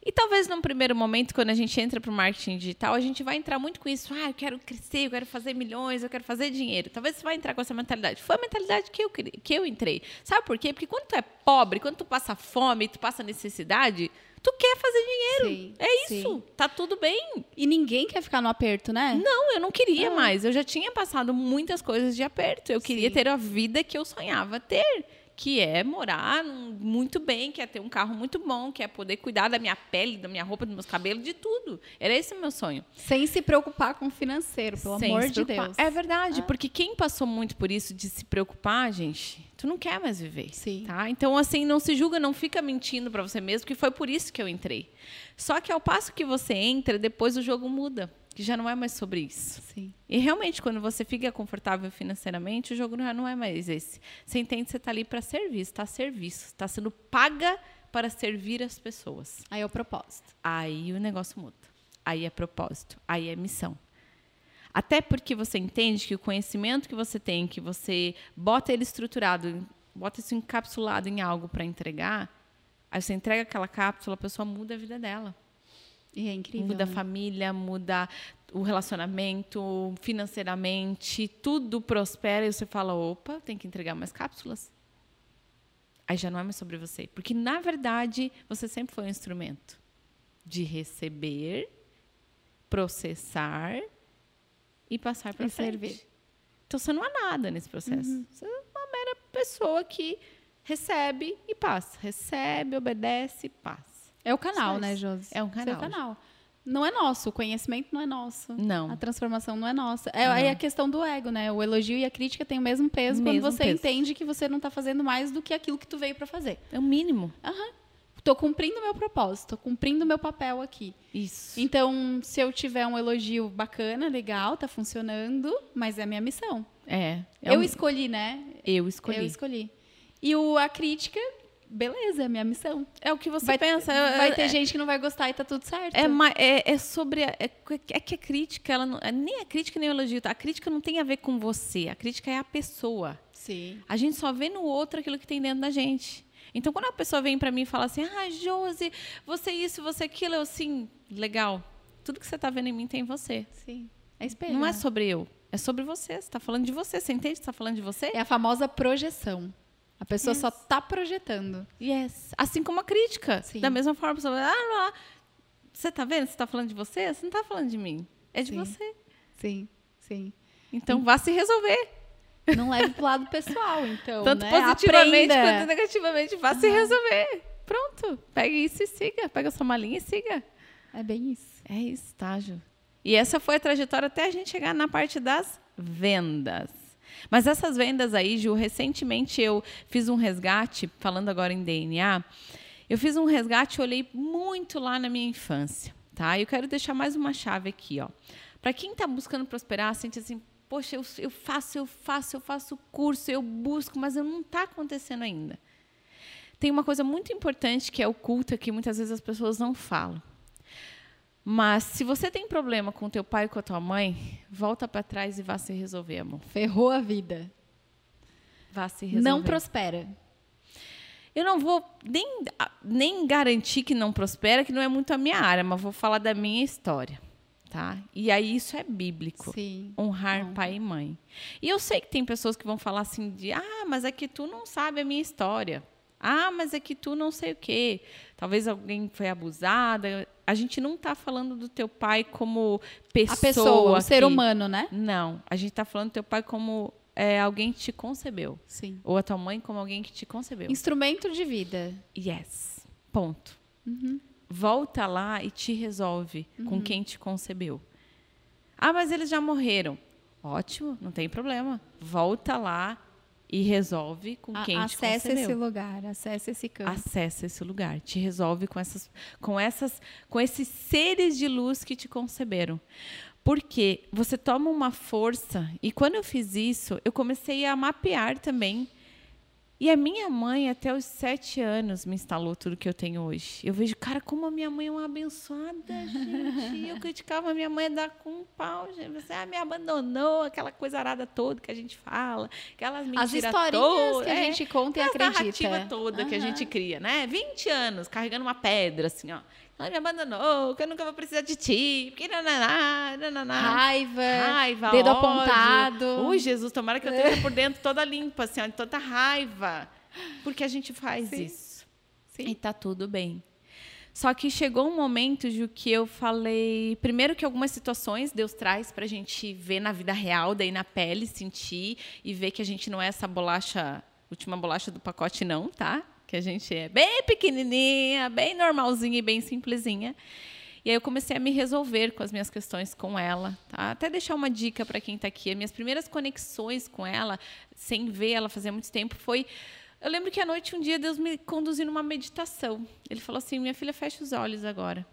E talvez num primeiro momento, quando a gente entra para o marketing digital, a gente vai entrar muito com isso. Ah, eu quero crescer, eu quero fazer milhões, eu quero fazer dinheiro. Talvez você vai entrar com essa mentalidade. Foi a mentalidade que eu, que eu entrei. Sabe por quê? Porque quando tu é pobre, quando tu passa fome, tu passa necessidade, tu quer fazer dinheiro. Sim, é isso. Sim. Tá tudo bem. E ninguém quer ficar no aperto, né? Não, eu não queria mais. Eu já tinha passado muitas coisas de aperto. Eu queria sim. ter a vida que eu sonhava ter que é morar muito bem, que é ter um carro muito bom, que é poder cuidar da minha pele, da minha roupa, dos meus cabelos, de tudo. Era esse o meu sonho. Sem se preocupar com o financeiro, pelo Sem amor de Deus. É verdade, ah. porque quem passou muito por isso de se preocupar, gente, tu não quer mais viver. Sim. Tá? Então, assim, não se julga, não fica mentindo para você mesmo, que foi por isso que eu entrei. Só que ao passo que você entra, depois o jogo muda que já não é mais sobre isso. Sim. E realmente, quando você fica confortável financeiramente, o jogo já não é mais esse. Você entende que você está ali para serviço, está a serviço, está sendo paga para servir as pessoas. Aí é o propósito. Aí o negócio muda. Aí é propósito, aí é missão. Até porque você entende que o conhecimento que você tem, que você bota ele estruturado, bota isso encapsulado em algo para entregar, aí você entrega aquela cápsula, a pessoa muda a vida dela. E é incrível. Muda né? a família, muda o relacionamento, financeiramente, tudo prospera e você fala: opa, tem que entregar mais cápsulas. Aí já não é mais sobre você. Porque, na verdade, você sempre foi um instrumento de receber, processar e passar para. Servir. Então você não é nada nesse processo. Uhum. Você é uma mera pessoa que recebe e passa. Recebe, obedece e passa. É o canal, né, Josi? É um canal. É o canal. Não é nosso, o conhecimento não é nosso. Não. A transformação não é nossa. É aí a questão do ego, né? O elogio e a crítica têm o mesmo peso mesmo quando você peso. entende que você não está fazendo mais do que aquilo que tu veio para fazer. É o mínimo. Aham. Tô cumprindo meu propósito, tô cumprindo meu papel aqui. Isso. Então, se eu tiver um elogio bacana, legal, tá funcionando, mas é a minha missão. É. é eu um... escolhi, né? Eu escolhi. Eu escolhi. E o, a crítica beleza, é minha missão. É o que você vai, pensa. Vai ter é, gente que não vai gostar e tá tudo certo. É, é, é sobre. A, é, é, que a crítica, ela não, é nem a crítica nem o elogio. Tá? A crítica não tem a ver com você. A crítica é a pessoa. Sim. A gente só vê no outro aquilo que tem dentro da gente. Então, quando a pessoa vem para mim e fala assim, ah, Josi, você isso, você aquilo, eu assim, legal. Tudo que você tá vendo em mim tem em você. Sim. É espelho. Não é sobre eu. É sobre você. Você está falando de você. Você entende que está falando de você? É a famosa projeção. A pessoa yes. só está projetando. Yes. Assim como a crítica. Sim. Da mesma forma, a pessoa vai, ah, você está vendo? Você está falando de você? Você não está falando de mim. É de sim. você. Sim, sim. Então, vá se resolver. Não leve para o lado pessoal, então. Tanto né? positivamente Aprenda. quanto negativamente. Vá se resolver. Pronto. Pegue isso e siga. Pega a sua malinha e siga. É bem isso. É isso, estágio. E essa foi a trajetória até a gente chegar na parte das vendas. Mas essas vendas aí, Ju, recentemente eu fiz um resgate, falando agora em DNA, eu fiz um resgate e olhei muito lá na minha infância, tá? Eu quero deixar mais uma chave aqui, ó. Para quem está buscando prosperar, sente assim, poxa, eu, eu, faço, eu faço, eu faço curso, eu busco, mas não está acontecendo ainda. Tem uma coisa muito importante que é oculta que muitas vezes as pessoas não falam. Mas se você tem problema com teu pai e com a tua mãe, volta para trás e vá se resolver, amor. Ferrou a vida. Vá se resolver. Não prospera. Eu não vou nem, nem garantir que não prospera, que não é muito a minha área, mas vou falar da minha história. Tá? E aí isso é bíblico. Sim. Honrar pai e mãe. E eu sei que tem pessoas que vão falar assim de, ah, mas é que tu não sabe a minha história. Ah, mas é que tu não sei o quê. Talvez alguém foi abusada. A gente não está falando do teu pai como pessoa. A pessoa, o ser humano, né? Não. A gente está falando do teu pai como é, alguém que te concebeu. Sim. Ou a tua mãe como alguém que te concebeu. Instrumento de vida. Yes. Ponto. Uhum. Volta lá e te resolve uhum. com quem te concebeu. Ah, mas eles já morreram. Ótimo, não tem problema. Volta lá e resolve com quem a, te acesse esse lugar, acesse esse campo. Acesse esse lugar, te resolve com essas, com essas, com esses seres de luz que te conceberam. Porque você toma uma força e quando eu fiz isso, eu comecei a mapear também E a minha mãe, até os sete anos, me instalou tudo que eu tenho hoje. Eu vejo, cara, como a minha mãe é uma abençoada, gente. Eu criticava a minha mãe a dar com um pau, gente. Você ah, me abandonou, aquela coisa arada toda que a gente fala, aquelas mentiras As historinhas todas, que a é, gente conta e acredita. narrativa toda que a gente cria, né? 20 anos carregando uma pedra, assim, ó. Ela me abandonou, que eu nunca vou precisar de ti, porque nananá, nananá. Raiva, Raiva, dedo ódio. apontado. Ui, Jesus, tomara que eu esteja por dentro toda limpa, assim, ó, de tanta raiva. Porque a gente faz Sim. isso. Sim. E tá tudo bem. Só que chegou um momento, Ju, que eu falei. Primeiro, que algumas situações Deus traz pra gente ver na vida real, daí na pele, sentir e ver que a gente não é essa bolacha, última bolacha do pacote, não, tá? Que a gente é bem pequenininha, bem normalzinha e bem simplesinha. E aí eu comecei a me resolver com as minhas questões com ela, tá? Até deixar uma dica para quem está aqui. As minhas primeiras conexões com ela, sem ver ela fazia muito tempo, foi eu lembro que à noite um dia Deus me conduziu numa meditação. Ele falou assim: "Minha filha, fecha os olhos agora.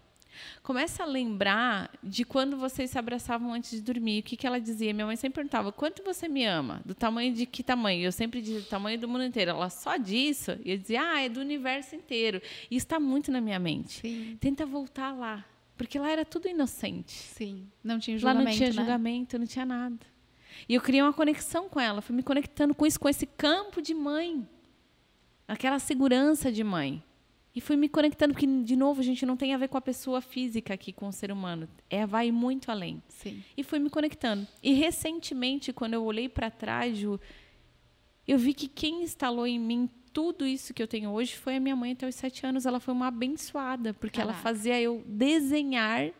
Começa a lembrar de quando vocês se abraçavam antes de dormir. O que, que ela dizia? Minha mãe sempre perguntava: quanto você me ama? Do tamanho de que tamanho? Eu sempre dizia: do tamanho do mundo inteiro. Ela só disso. E eu dizia: ah, é do universo inteiro. E está muito na minha mente. Sim, Tenta voltar lá. Porque lá era tudo inocente. sim. Não tinha lá julgamento, não tinha né? julgamento, não tinha nada. E eu criei uma conexão com ela. Fui me conectando com isso, com esse campo de mãe. Aquela segurança de mãe. E fui me conectando, porque, de novo, a gente não tem a ver com a pessoa física aqui, com o ser humano. É, vai muito além. Sim. E fui me conectando. E recentemente, quando eu olhei para trás, Ju, eu vi que quem instalou em mim tudo isso que eu tenho hoje foi a minha mãe até os sete anos. Ela foi uma abençoada, porque ela Caraca. fazia eu desenhar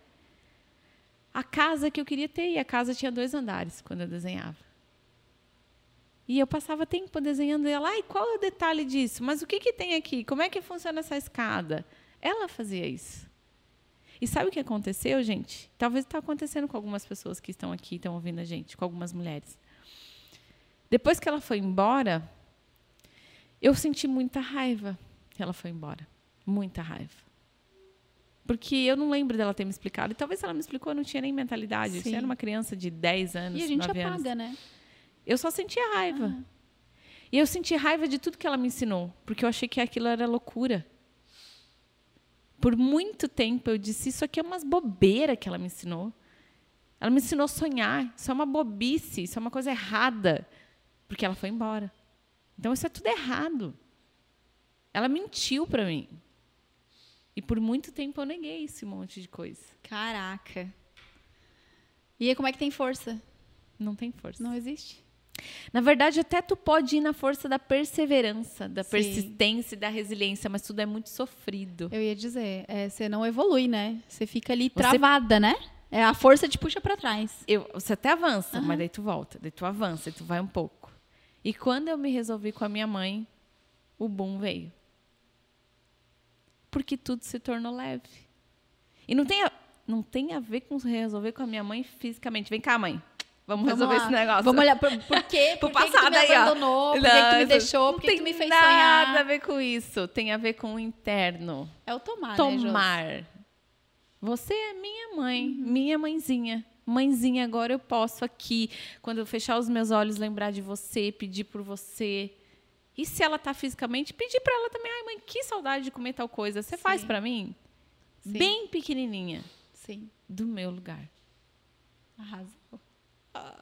a casa que eu queria ter. E a casa tinha dois andares quando eu desenhava. E eu passava tempo desenhando e ela, ai, qual é o detalhe disso? Mas o que, que tem aqui? Como é que funciona essa escada? Ela fazia isso. E sabe o que aconteceu, gente? Talvez está acontecendo com algumas pessoas que estão aqui, estão ouvindo a gente, com algumas mulheres. Depois que ela foi embora, eu senti muita raiva que ela foi embora. Muita raiva. Porque eu não lembro dela ter me explicado. E talvez ela me explicou, eu não tinha nem mentalidade. Sim. Eu era uma criança de 10 anos, E a gente 9 anos. apaga, né? Eu só sentia raiva. E eu senti raiva de tudo que ela me ensinou, porque eu achei que aquilo era loucura. Por muito tempo eu disse: Isso aqui é umas bobeira que ela me ensinou. Ela me ensinou a sonhar. Isso é uma bobice, isso é uma coisa errada. Porque ela foi embora. Então isso é tudo errado. Ela mentiu para mim. E por muito tempo eu neguei esse monte de coisa. Caraca. E aí, como é que tem força? Não tem força. Não existe. Na verdade, até tu pode ir na força da perseverança, da Sim. persistência e da resiliência, mas tudo é muito sofrido. Eu ia dizer, é, você não evolui, né? Você fica ali Você- travada, né? É, a força te puxa pra trás. Eu, você até avança, Aham. mas daí tu volta, daí tu avança, daí tu vai um pouco. E quando eu me resolvi com a minha mãe, o boom veio. Porque tudo se tornou leve. E não tem a, não tem a ver com resolver com a minha mãe fisicamente. Vem cá, mãe. Vamos, Vamos resolver lá. esse negócio. Vamos olhar por, por quê? Pro Por que que tu me aí, abandonou? Por que, que tu me Não, deixou? não Por que, tem tu me fez nada a sonhar? ver com isso. Tem a ver com o interno. É o tomar, né, tomar. Você é minha mãe, minha mãezinha. Mãezinha, agora eu posso aqui, quando eu fechar os meus olhos, lembrar de você, pedir por você. E se ela tá fisicamente, pedir para ela também, ai mãe, que saudade de comer tal coisa. Você faz para mim? Sim. Bem pequenininha, Sim, do meu lugar. arrasou.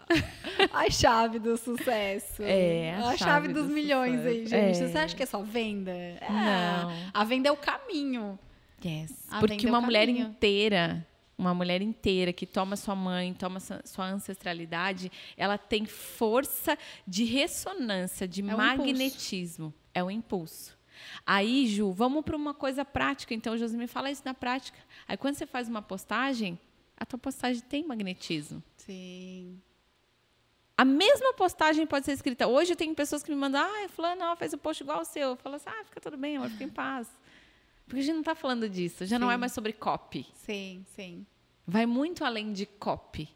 A chave do sucesso. É, a a, chave, chave dos do milhões aí, sucesso. gente. É. Você acha que é só venda? É, Não. A venda é o caminho. Yes. Ah, Porque vendeu uma o mulher caminho. inteira, uma mulher inteira que toma sua mãe, toma sua ancestralidade, ela tem força de ressonância, de É um magnetismo. É o impulso. Aí, Ju, vamos para uma coisa prática. Então, Josi, me fala isso na prática. Aí, quando você faz uma postagem, a tua postagem tem magnetismo. Sim. A mesma postagem pode ser escrita. Hoje eu tenho pessoas que me mandam, ah, fulano ó, fez um post igual ao seu. Eu falo assim, ah, fica tudo bem, amor, fica em paz. Porque a gente não está falando disso, já não Sim. é mais sobre copy. Sim, sim, Vai muito além de copy.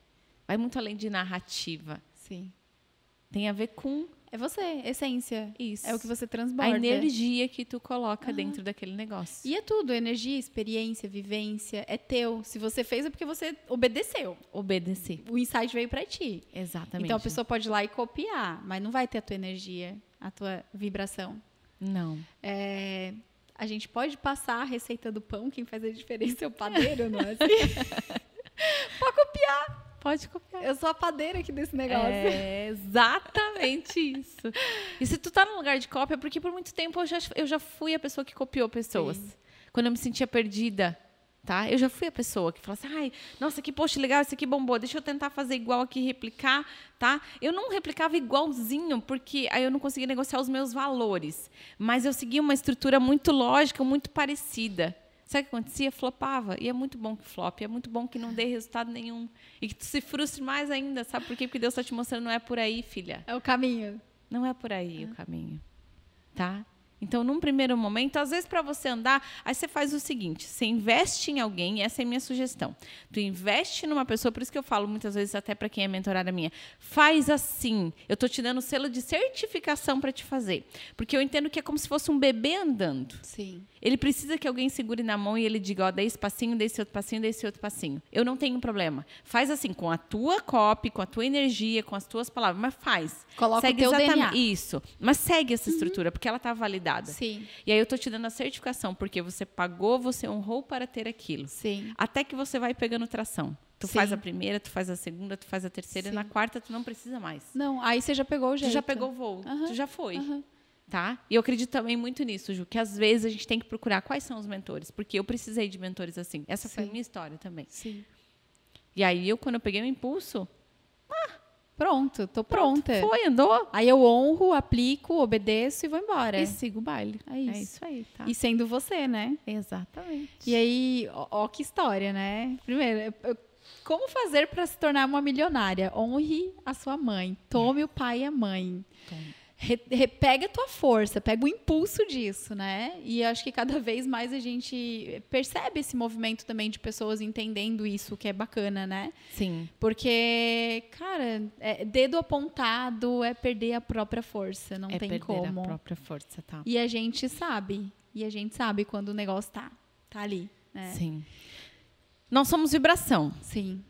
Vai muito além de narrativa. sim. Tem a ver com É você, essência. isso. É o que você transborda. a energia que tu coloca dentro daquele negócio. E é tudo, energia, experiência, vivência, é teu. Se você fez é porque você obedeceu. Obedecer. O insight veio pra ti. Exatamente. Então a pessoa pode ir lá e copiar, mas não vai ter a tua energia, a tua vibração. Não. É, a gente pode passar a receita do pão, quem faz a diferença é o padeiro, não é assim? pode copiar. Pode copiar. Eu sou a padeira aqui desse negócio. É exatamente isso. E se tu tá num lugar de cópia, porque por muito tempo eu já, eu já fui a pessoa que copiou pessoas. Sim. Quando eu me sentia perdida, tá? Eu já fui a pessoa que falou assim, ai, nossa, que post legal, esse aqui bombou, deixa eu tentar fazer igual aqui, replicar, tá? Eu não replicava igualzinho, porque aí eu não conseguia negociar os meus valores. Mas eu seguia uma estrutura muito lógica, muito parecida. Sabe o que acontecia? Flopava. E é muito bom que flop, é muito bom que não dê resultado nenhum. E que tu se frustre mais ainda, sabe por quê? Porque Deus está te mostrando, não é por aí, filha. É o caminho. Não é por aí o caminho, tá? Então, num primeiro momento, às vezes para você andar, aí você faz o seguinte: você investe em alguém, essa é a minha sugestão. Tu investe numa pessoa, por isso que eu falo muitas vezes até para quem é mentorada minha, faz assim. Eu tô te dando selo de certificação para te fazer, porque eu entendo que é como se fosse um bebê andando. Sim. Ele precisa que alguém segure na mão e ele diga, ó, dê esse passinho, dê esse outro passinho, dê esse outro passinho. Eu não tenho problema. Faz assim, com a tua copy, com a tua energia, com as tuas palavras, mas faz. Coloca segue o teu exatamente DNA. isso. Mas segue essa estrutura, porque ela está validada. Sim. E aí eu tô te dando a certificação, porque você pagou, você honrou para ter aquilo. Sim. Até que você vai pegando tração. Tu Sim. faz a primeira, tu faz a segunda, tu faz a terceira, Sim. e na quarta tu não precisa mais. Não, aí você já pegou o jeito. Tu já pegou o voo, Aham, tu já foi. aham. Tá? E eu acredito também muito nisso, Ju, que às vezes a gente tem que procurar quais são os mentores, porque eu precisei de mentores assim. Essa foi a Sim. minha história também. Sim. E aí eu, quando eu peguei o impulso, Pronto, tô pronto, pronta. foi, andou Aí eu honro, aplico, obedeço e vou embora. e sigo o baile. É isso. É isso aí, tá? E sendo você, né? Exatamente. E aí, ó, ó que história, né? Primeiro, eu- como fazer para se tornar uma milionária? Honre a sua mãe. Tome o pai e a mãe. Tome. Re, re- pega a tua força, pega o impulso disso, né? E acho que cada vez mais a gente percebe esse movimento também de pessoas entendendo isso, que é bacana, né? Sim. Porque, cara, é- dedo apontado é perder a própria força, não é tem perder como. a própria força, tá? E a gente sabe. E a gente sabe quando o negócio tá, tá ali, né? Sim. Nós somos vibração, Sim.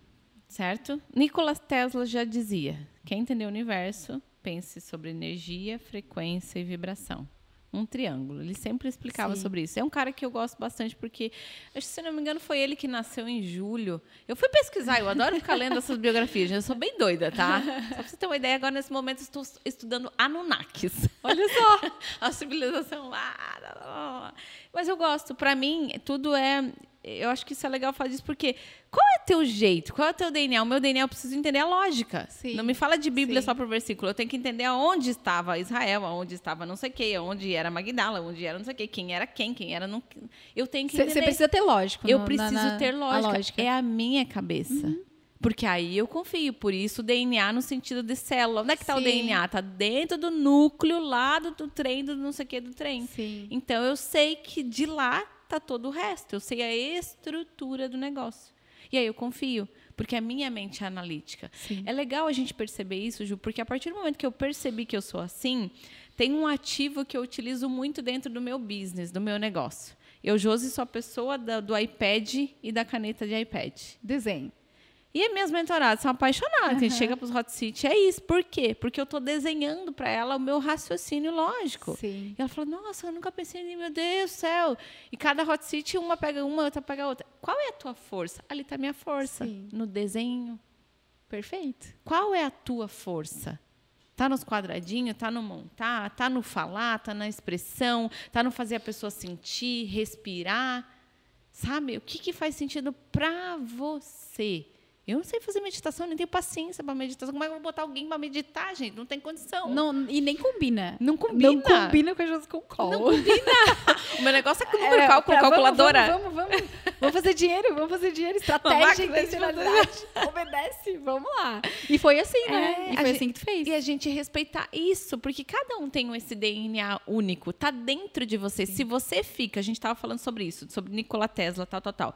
certo? Nikola Tesla já dizia: quem entender o universo, pense sobre energia, frequência e vibração. Um triângulo. Ele sempre explicava Sim. sobre isso. É um cara que eu gosto bastante porque, se não me engano, foi ele que nasceu em julho. Eu fui pesquisar, eu adoro ficar lendo essas biografias. Eu sou bem doida, tá? Só pra você ter uma ideia, agora nesse momento estou estudando Anunnakis. Olha só. a civilização lá. Mas eu gosto. Para mim, tudo é. Eu acho que isso é legal falar disso, porque qual é teu jeito? Qual é o teu DNA? O meu DNA eu preciso entender a lógica. Sim. Não me fala de Bíblia Sim. só por versículo. Eu tenho que entender aonde estava Israel, aonde estava não sei o quê, aonde era Magdala, onde era não sei o quê, quem era quem, quem era não. Eu tenho que entender. Você precisa ter lógico. Eu no- preciso na- ter a lógica. lógica. Uhum. É a minha cabeça. Porque aí eu confio. Por isso, DNA no sentido de célula. Onde é que está o. DNA? Está dentro do núcleo lá do, do trem, do não sei o que do trem. Sim. Então eu sei que de lá tá todo o resto. Eu sei a estrutura do negócio. E aí eu confio, porque a minha mente é analítica. Sim. É legal a gente perceber isso, Ju, porque a partir do momento que eu percebi que eu sou assim, tem um ativo que eu utilizo muito dentro do meu business, do meu negócio. Eu, Josi, sou a pessoa da- do iPad e da caneta de iPad. Desenho. E as minhas mentoradas são apaixonadas. A gente chega para os hot seat, é isso. Por quê? Porque eu estou desenhando para ela o meu raciocínio lógico. Sim. E ela falou, nossa, eu nunca pensei nisso, meu Deus do céu. E cada hot seat, uma pega uma, outra pega outra. Qual é a tua força? Ali está a minha força. Sim. No desenho. Perfeito. Qual é a tua força? Tá nos quadradinhos, tá no montar, tá no falar, tá na expressão, tá no fazer a pessoa sentir, respirar. Sabe? O que, que faz sentido para você? Eu não sei fazer meditação, nem tenho paciência para meditação. Como é que eu vou botar alguém para meditar, gente? Não tem condição. Não, e nem combina. Não combina. Não combina com a Jesus com call. Não combina. o meu negócio é com o número É, cálculo, calculadora. Vamos, vamos, vamos, vamos. Fazer dinheiro, vamos fazer dinheiro. Estratégia, intencionalidade. Obedece, vamos lá. E foi assim, né? É, e foi gente- assim que tu fez. E a gente respeitar isso, porque cada um tem esse DNA único, tá dentro de você. Se você fica, a gente estava falando sobre isso, sobre Nikola Tesla, tal, tal, tal.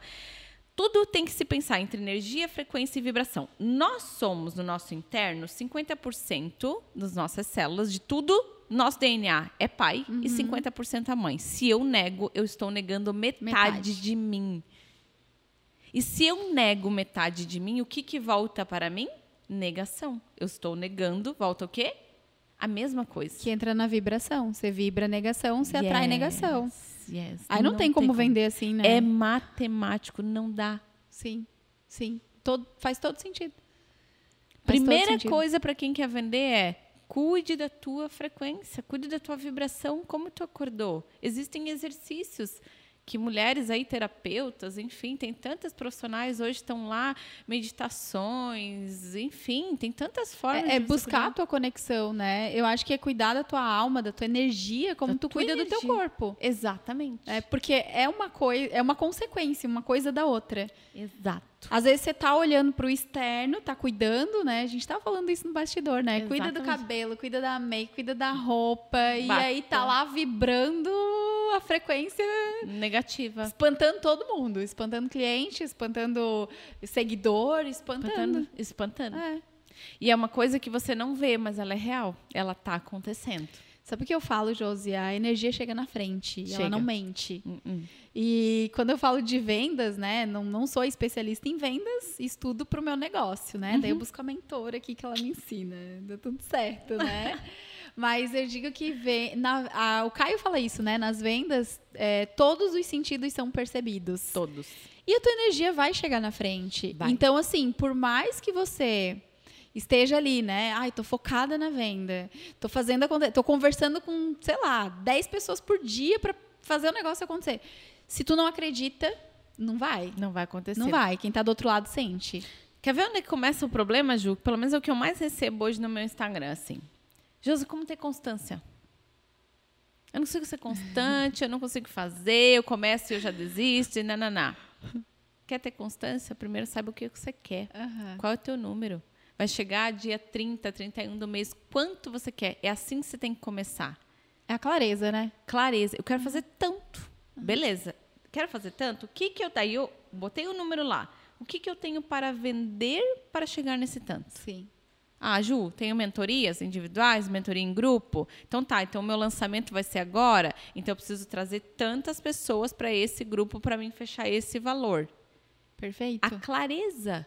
Tudo tem que se pensar entre energia, frequência e vibração. Nós somos, no nosso interno, 50% das nossas células, de tudo, nosso DNA é pai Uhum. e 50% a mãe. Se eu nego, eu estou negando metade, Metade. de mim. E se eu nego metade de mim, o que, que volta para mim? Negação. Eu estou negando, volta o quê? A mesma coisa. Que entra na vibração. Você vibra negação, você atrai Yes, negação. Yes. Aí não, tem como vender assim, né? É matemático, não dá. Sim, sim. Todo, faz todo sentido. Faz todo Primeira sentido. coisa para quem quer vender é cuide da tua frequência, cuide da tua vibração, como tu acordou. Existem exercícios que mulheres aí, terapeutas, enfim, tem tantas profissionais hoje estão lá, meditações, enfim, tem tantas formas. É, é buscar a tua conexão, né? Eu acho que é cuidar da tua alma, da tua energia, como Da tu cuida do teu energia. corpo. Exatamente. É porque é uma coisa, é uma consequência, uma coisa da outra. Exato. Às vezes você tá olhando pro externo, tá cuidando, né? A gente tá falando isso no bastidor, né? Cuida do Exatamente. cabelo, cuida da make, cuida da roupa. E aí tá lá vibrando a frequência, Negativa. espantando todo mundo. Espantando cliente, espantando seguidor, espantando. Espantando. Espantando. É. E é uma coisa que você não vê, mas ela é real. Ela tá acontecendo. Sabe o que eu falo, Josi? A energia chega na frente, e ela Chega. não mente. Hum, hum. E quando eu falo de vendas, né? Não, não sou especialista em vendas, estudo para o meu negócio, né? Daí eu busco a mentora aqui que ela me ensina. Deu tudo certo, né? Mas eu digo que ve- na- a- o Caio fala isso, né? Nas vendas, é, todos os sentidos são percebidos. Todos. E a tua energia vai chegar na frente. Vai. Então, assim, por mais que você esteja ali, né? Ai, tô focada na venda. Tô fazendo acontecer. Tô conversando com, sei lá, 10 pessoas por dia para fazer o negócio acontecer. Se tu não acredita, não vai. Não vai acontecer. Não vai. Quem tá do outro lado sente. Quer ver onde é que começa o problema, Ju? Pelo menos é o que eu mais recebo hoje no meu Instagram, assim. Josi, como ter constância? Eu não consigo ser constante, eu não consigo fazer, eu começo e eu já desisto, e nananá. Quer ter constância? Primeiro saiba o que você quer. Qual é o teu número? Vai chegar dia 30, 31 do mês, quanto você quer? É assim que você tem que começar. É a clareza, né? Clareza. Eu quero fazer tanto. Beleza. Quero fazer tanto. O que que eu... Daí eu botei o número lá. O que que eu tenho para vender para chegar nesse tanto? Sim. Ah, Ju, tenho mentorias individuais, mentoria em grupo. Então tá, então o meu lançamento vai ser agora. Então eu preciso trazer tantas pessoas para esse grupo para mim fechar esse valor. Perfeito. A clareza.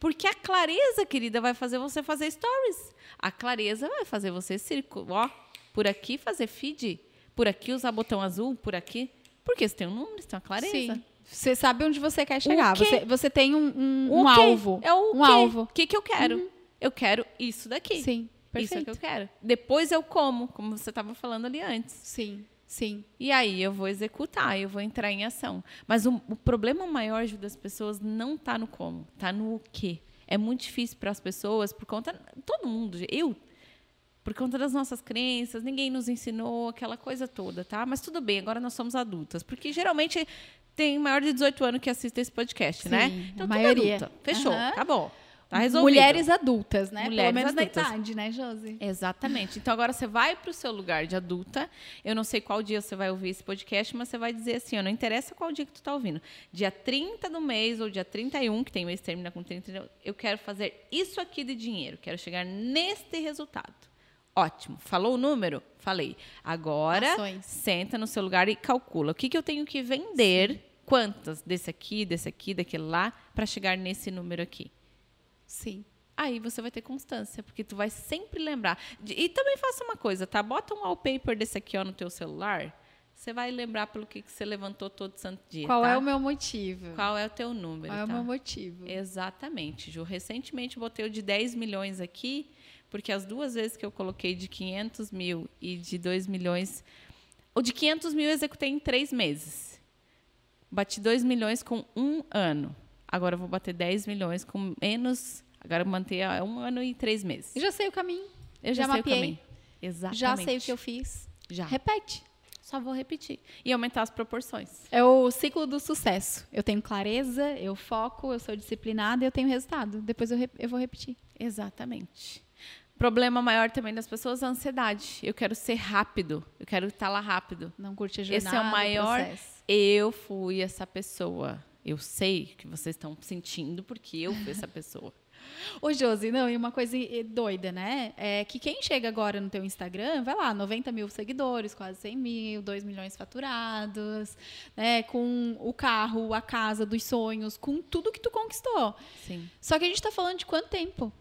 Porque a clareza, querida, vai fazer você fazer stories. A clareza vai fazer você círculo. Ó, por aqui fazer feed. Por aqui usar botão azul, por aqui. Porque você tem um número, você tem uma clareza. Sim. Você sabe onde você quer chegar. Você, você tem um, um, um alvo. É o um quê? alvo. O que, que eu quero? Eu quero isso daqui. Sim. Isso é Perfeito. que eu quero. Depois eu como, como você estava falando ali antes. Sim. Sim. E aí eu vou executar, eu vou entrar em ação. Mas o, o problema maior das pessoas não está no como, está no o quê. É muito difícil para as pessoas, por conta. Todo mundo, eu. Por conta das nossas crenças, ninguém nos ensinou aquela coisa toda, tá? Mas tudo bem, agora nós somos adultas. Porque geralmente tem maior de 18 anos que assiste esse podcast, né? Sim, Então, a tudo maioria. adulta. Fechou, Aham. acabou. Tá resolvido. Mulheres adultas, né? Mulheres Pelo menos adultas. da idade, né, Josi? Exatamente. Então agora você vai para o seu lugar de adulta. Eu não sei qual dia você vai ouvir esse podcast, mas você vai dizer assim: ó, não interessa qual dia que tu está ouvindo. Dia 30 do mês ou dia 31, que tem mês que termina com 30, eu quero fazer isso aqui de dinheiro. Quero chegar neste resultado. Ótimo. Falou o número? Falei. Agora, Ações. senta no seu lugar e calcula. O que, que eu tenho que vender? Quantas desse aqui, desse aqui, daquele lá, para chegar nesse número aqui? Sim. Aí você vai ter constância, porque tu vai sempre lembrar. E também faça uma coisa, tá? Bota um wallpaper desse aqui ó, no teu celular. Você vai lembrar pelo que, que você levantou todo santo dia. Qual tá? é o meu motivo? Qual é o teu número? Qual é o tá? meu motivo? Exatamente, Ju. Recentemente botei o de 10 milhões aqui, porque as duas vezes que eu coloquei de 500 mil e de 2 milhões. O de 500 mil eu executei em três meses. Bati 2 milhões com um ano. Agora eu vou bater 10 milhões com menos. Agora eu manter um ano e três meses. Eu já sei o caminho. Eu já, já sei mapeei. o caminho. Exatamente. Já sei o que eu fiz. Já. Repete. Só vou repetir. E aumentar as proporções. É o ciclo do sucesso. Eu tenho clareza, eu foco, eu sou disciplinada e eu tenho resultado. Depois eu, eu vou repetir. Exatamente. Problema maior também das pessoas é a ansiedade. Eu quero ser rápido. Eu quero estar lá rápido. Não curte a Esse jornada, é o maior. Eu fui essa pessoa. Eu sei que vocês estão sentindo porque eu fui essa pessoa. Ô, Josi, não, e uma coisa doida, né? É que quem chega agora no teu Instagram, vai lá, 90 mil seguidores, quase 100 mil, 2 milhões faturados, né? Com o carro, a casa dos sonhos, com tudo que tu conquistou. Sim. Só que a gente tá falando de quanto tempo?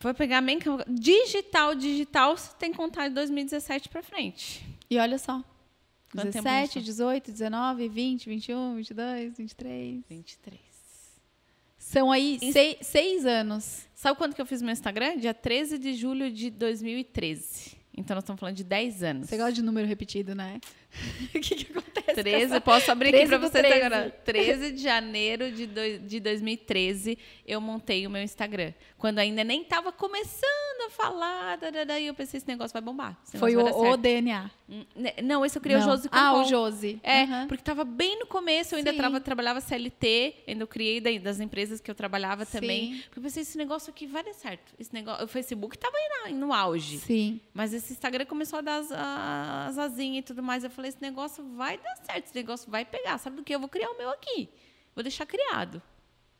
Vou pegar bem digital, digital, você tem que contar de 2017 para frente. E olha só. Quanto tempo 17, passou? 18, 19, 20, 21, 22, 23. 23. São aí Isso- sei- seis anos. Sabe quando que eu fiz meu Instagram? Dia 13 de julho de 2013. Então, nós estamos falando de 10 anos. Você gosta de número repetido, né? O que, que acontece? Com 13, essa- posso abrir 13 aqui para do vocês 13. agora. 13 de janeiro de, doi- de 2013, eu montei o meu Instagram. Quando ainda nem estava começando a falar, e eu pensei, esse negócio vai bombar. Foi o, vai o certo. DNA. Hum, né, Não, esse eu criei Não. o Josi Ah, Compom. o Josi. É, Aham. porque estava bem no começo, eu ainda trava- trabalhava CLT, ainda eu criei da- das empresas que eu trabalhava também. Sim. Porque eu pensei, esse negócio aqui vai dar certo. Esse negócio, o Facebook estava no auge. Sim. Mas esse Instagram começou a dar as, as asinhas e tudo mais. Eu falei, esse negócio vai dar certo, esse negócio vai pegar. Sabe do que? Eu vou criar o meu aqui. Vou deixar criado.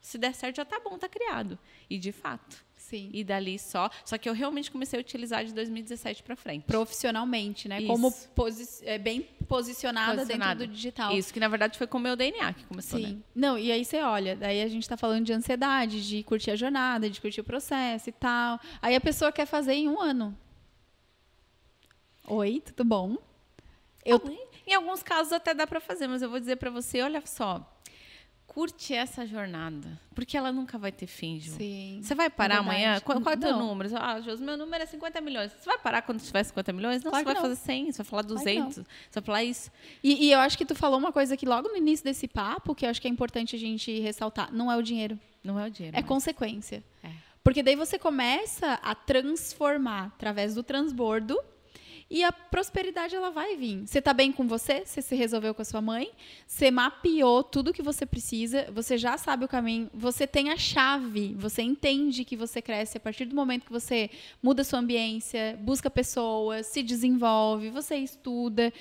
Se der certo, já tá bom, tá criado. E de fato. Sim. E dali só. Só que eu realmente comecei a utilizar de 2017 para frente. Profissionalmente, né? Isso. Como posi é, bem posicionada, Posicionada. dentro do digital. Isso, que na verdade foi com o meu DNA que começou, Sim. né? Não, e aí você olha, daí a gente tá falando de ansiedade, de curtir a jornada, de curtir o processo e tal. Aí a pessoa quer fazer em um ano. Oi, tudo bom? Eu, Em alguns casos até dá para fazer, mas eu vou dizer para você, olha só. Curte essa jornada, porque ela nunca vai ter fim, Ju. sim. Você vai parar É amanhã? Qual, qual é o teu número? Ah, Jus, meu número é 50 milhões. Você vai parar quando tiver 50 milhões? Não, Claro você vai que não. fazer 100, você vai falar Claro que não. 200, você vai falar isso. E, e eu acho que tu falou uma coisa aqui logo no início desse papo, que eu acho que é importante a gente ressaltar. Não é o dinheiro, Não é o dinheiro. é mais. consequência. É. Porque daí você começa a transformar através do transbordo e a prosperidade ela vai vir. Você tá bem com você? Você se resolveu com a sua mãe? Você mapeou tudo que você precisa? Você já sabe o caminho? Você tem a chave? Você entende que você cresce a partir do momento que você muda sua ambiência, busca pessoas, se desenvolve, você estuda.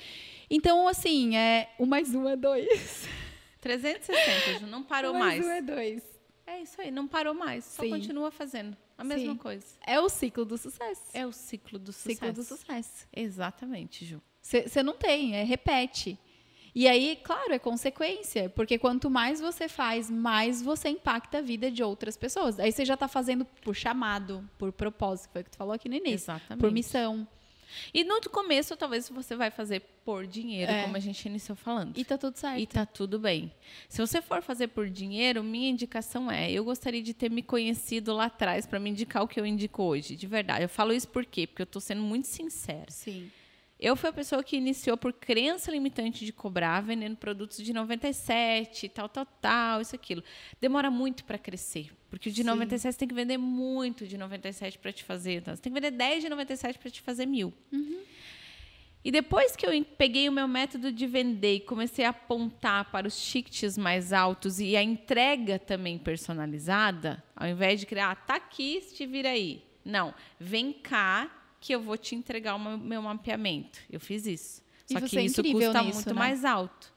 Então, assim, é um mais um é dois. 360, Ju, não parou um mais. mais um é dois. É isso aí, não parou mais. Só Sim. continua fazendo a mesma Sim. coisa. É o ciclo do sucesso. É o ciclo do sucesso. ciclo do sucesso. Exatamente, Ju. Você não tem, é repete. E aí, claro, é consequência, porque quanto mais você faz, mais você impacta a vida de outras pessoas. Aí você já está fazendo por chamado, por propósito, foi o que tu falou aqui no início. Exatamente. Por missão. E no começo, talvez você vai fazer por dinheiro, É. como a gente iniciou falando. E tá tudo certo. E tá tudo bem. Se você for fazer por dinheiro, minha indicação é: eu gostaria de ter me conhecido lá atrás para me indicar o que eu indico hoje, de verdade. Eu falo isso por quê? Porque eu tô sendo muito sincera. Sim. Eu fui a pessoa que iniciou por crença limitante de cobrar, vendendo produtos de 97, tal, tal, tal, isso, aquilo. Demora muito para crescer. Porque o de Sim. 97 você tem que vender muito de 97 para te fazer. Então, você tem que vender 10 de 97 para te fazer mil. E depois que eu peguei o meu método de vender e comecei a apontar para os tickets mais altos e a entrega também personalizada, ao invés de criar, ah, tá aqui, te vira aí. Não, vem cá que eu vou te entregar o meu, mapeamento. Eu fiz isso. Só que é isso custa nisso, muito né? mais alto.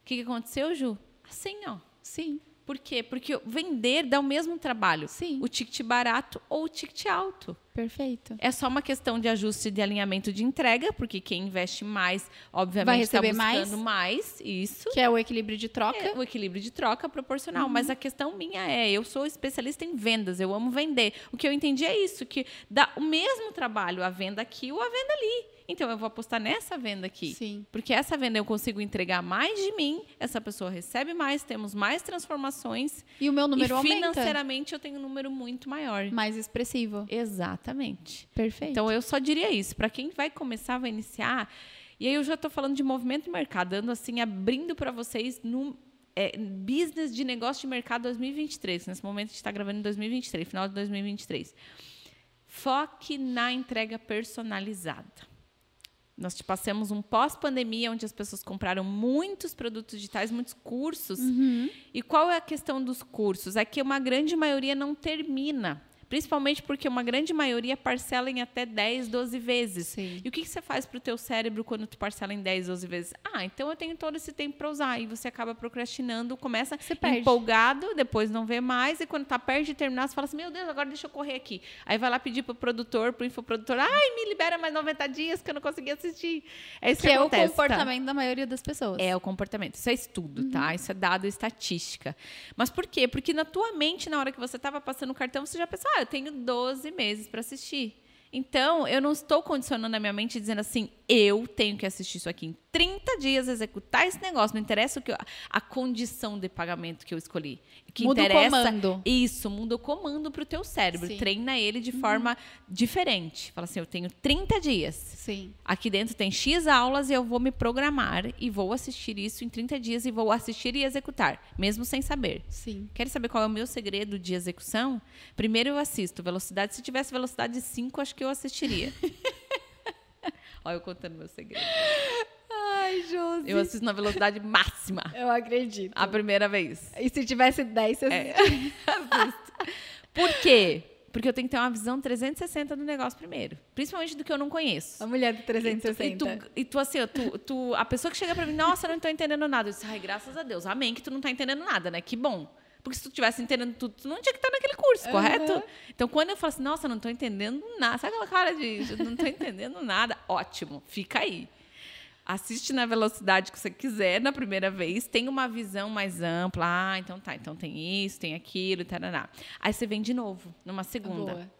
O que, que aconteceu, Ju? Assim, ó. Sim. Por quê? Porque vender dá o mesmo trabalho. Sim. O ticket barato ou o ticket alto. Perfeito. É só uma questão de ajuste de alinhamento de entrega, porque quem investe mais, obviamente, Vai está buscando mais. Isso. Que é o equilíbrio de troca. É o equilíbrio de troca proporcional. Mas a questão minha é, eu sou especialista em vendas, eu amo vender. O que eu entendi é isso, que dá o mesmo trabalho a venda aqui ou a venda ali. Então eu vou apostar nessa venda aqui. Sim. Porque essa venda eu consigo entregar mais de mim, essa pessoa recebe mais, temos mais transformações. E o meu número e aumenta. financeiramente eu tenho um número muito maior. Mais expressivo. Exatamente. Perfeito. Então eu só diria isso, para quem vai começar, vai iniciar. E aí eu já estou falando de movimento de mercado, dando assim, abrindo para vocês no é, business de negócio de mercado 2023. Nesse momento a gente está gravando em 2023, final de 2023. Foque na entrega personalizada. Nós te passamos um pós-pandemia onde as pessoas compraram muitos produtos digitais, muitos cursos. Uhum. E qual é a questão dos cursos? É que uma grande maioria não termina. Principalmente porque uma grande maioria parcela em até 10, 12 vezes. Sim. E o que, que você faz para o teu cérebro quando tu parcela em 10, 12 vezes? Ah, então eu tenho todo esse tempo para usar. E você acaba procrastinando, começa empolgado, depois não vê mais. E quando tá perto de terminar, você fala assim, meu Deus, agora deixa eu correr aqui. Aí vai lá pedir pro produtor, pro infoprodutor, ai, me libera mais 90 dias que eu não consegui assistir. É isso que, Que é o acontece, tá? comportamento da maioria das pessoas. É o comportamento. Isso é estudo, Uhum. tá? Isso é dado estatística. Mas por quê? Porque na tua mente, na hora que você estava passando o cartão, você já pensou, ah, eu tenho 12 meses para assistir. Então, eu não estou condicionando a minha mente dizendo assim, eu tenho que assistir isso aqui em 30 dias, executar esse negócio. Não interessa o que eu- a condição de pagamento que eu escolhi. O que Muda o interessa, comando. Isso, muda o comando para o teu cérebro. Sim. Uhum. Treina ele de forma diferente. Fala assim, eu tenho 30 dias. Sim. Aqui dentro tem X aulas e eu vou me programar e vou assistir isso em 30 dias e vou assistir e executar, mesmo sem saber. Sim. Quer saber qual é o meu segredo de execução? Primeiro eu assisto velocidade. Se tivesse velocidade 5, acho que eu assistiria. Olha eu contando meu segredo. Ai, Josi. Eu assisto na velocidade máxima Eu acredito. a primeira vez. E se tivesse 10, você É. Por quê? Porque eu tenho que ter uma visão 360 do negócio primeiro. Principalmente do que eu não conheço. A mulher do E 360. tu, e tu, assim, tu, tu- a pessoa que chega pra mim, nossa, eu não tô entendendo nada. Eu disse, ai, graças a Deus, amém, que tu não tá entendendo nada, né? Que bom. Porque se tu tivesse entendendo tudo, tu não tinha que estar naquele curso, Aham. correto? Então, quando eu falo assim, nossa, não tô entendendo nada, sabe aquela cara de, eu não tô entendendo nada? Ótimo, fica aí. Assiste na velocidade que você quiser na primeira vez, tem uma visão mais ampla. Ah, então tá, então tem isso, tem aquilo, tarará. Aí você vem de novo, numa segunda. Boa.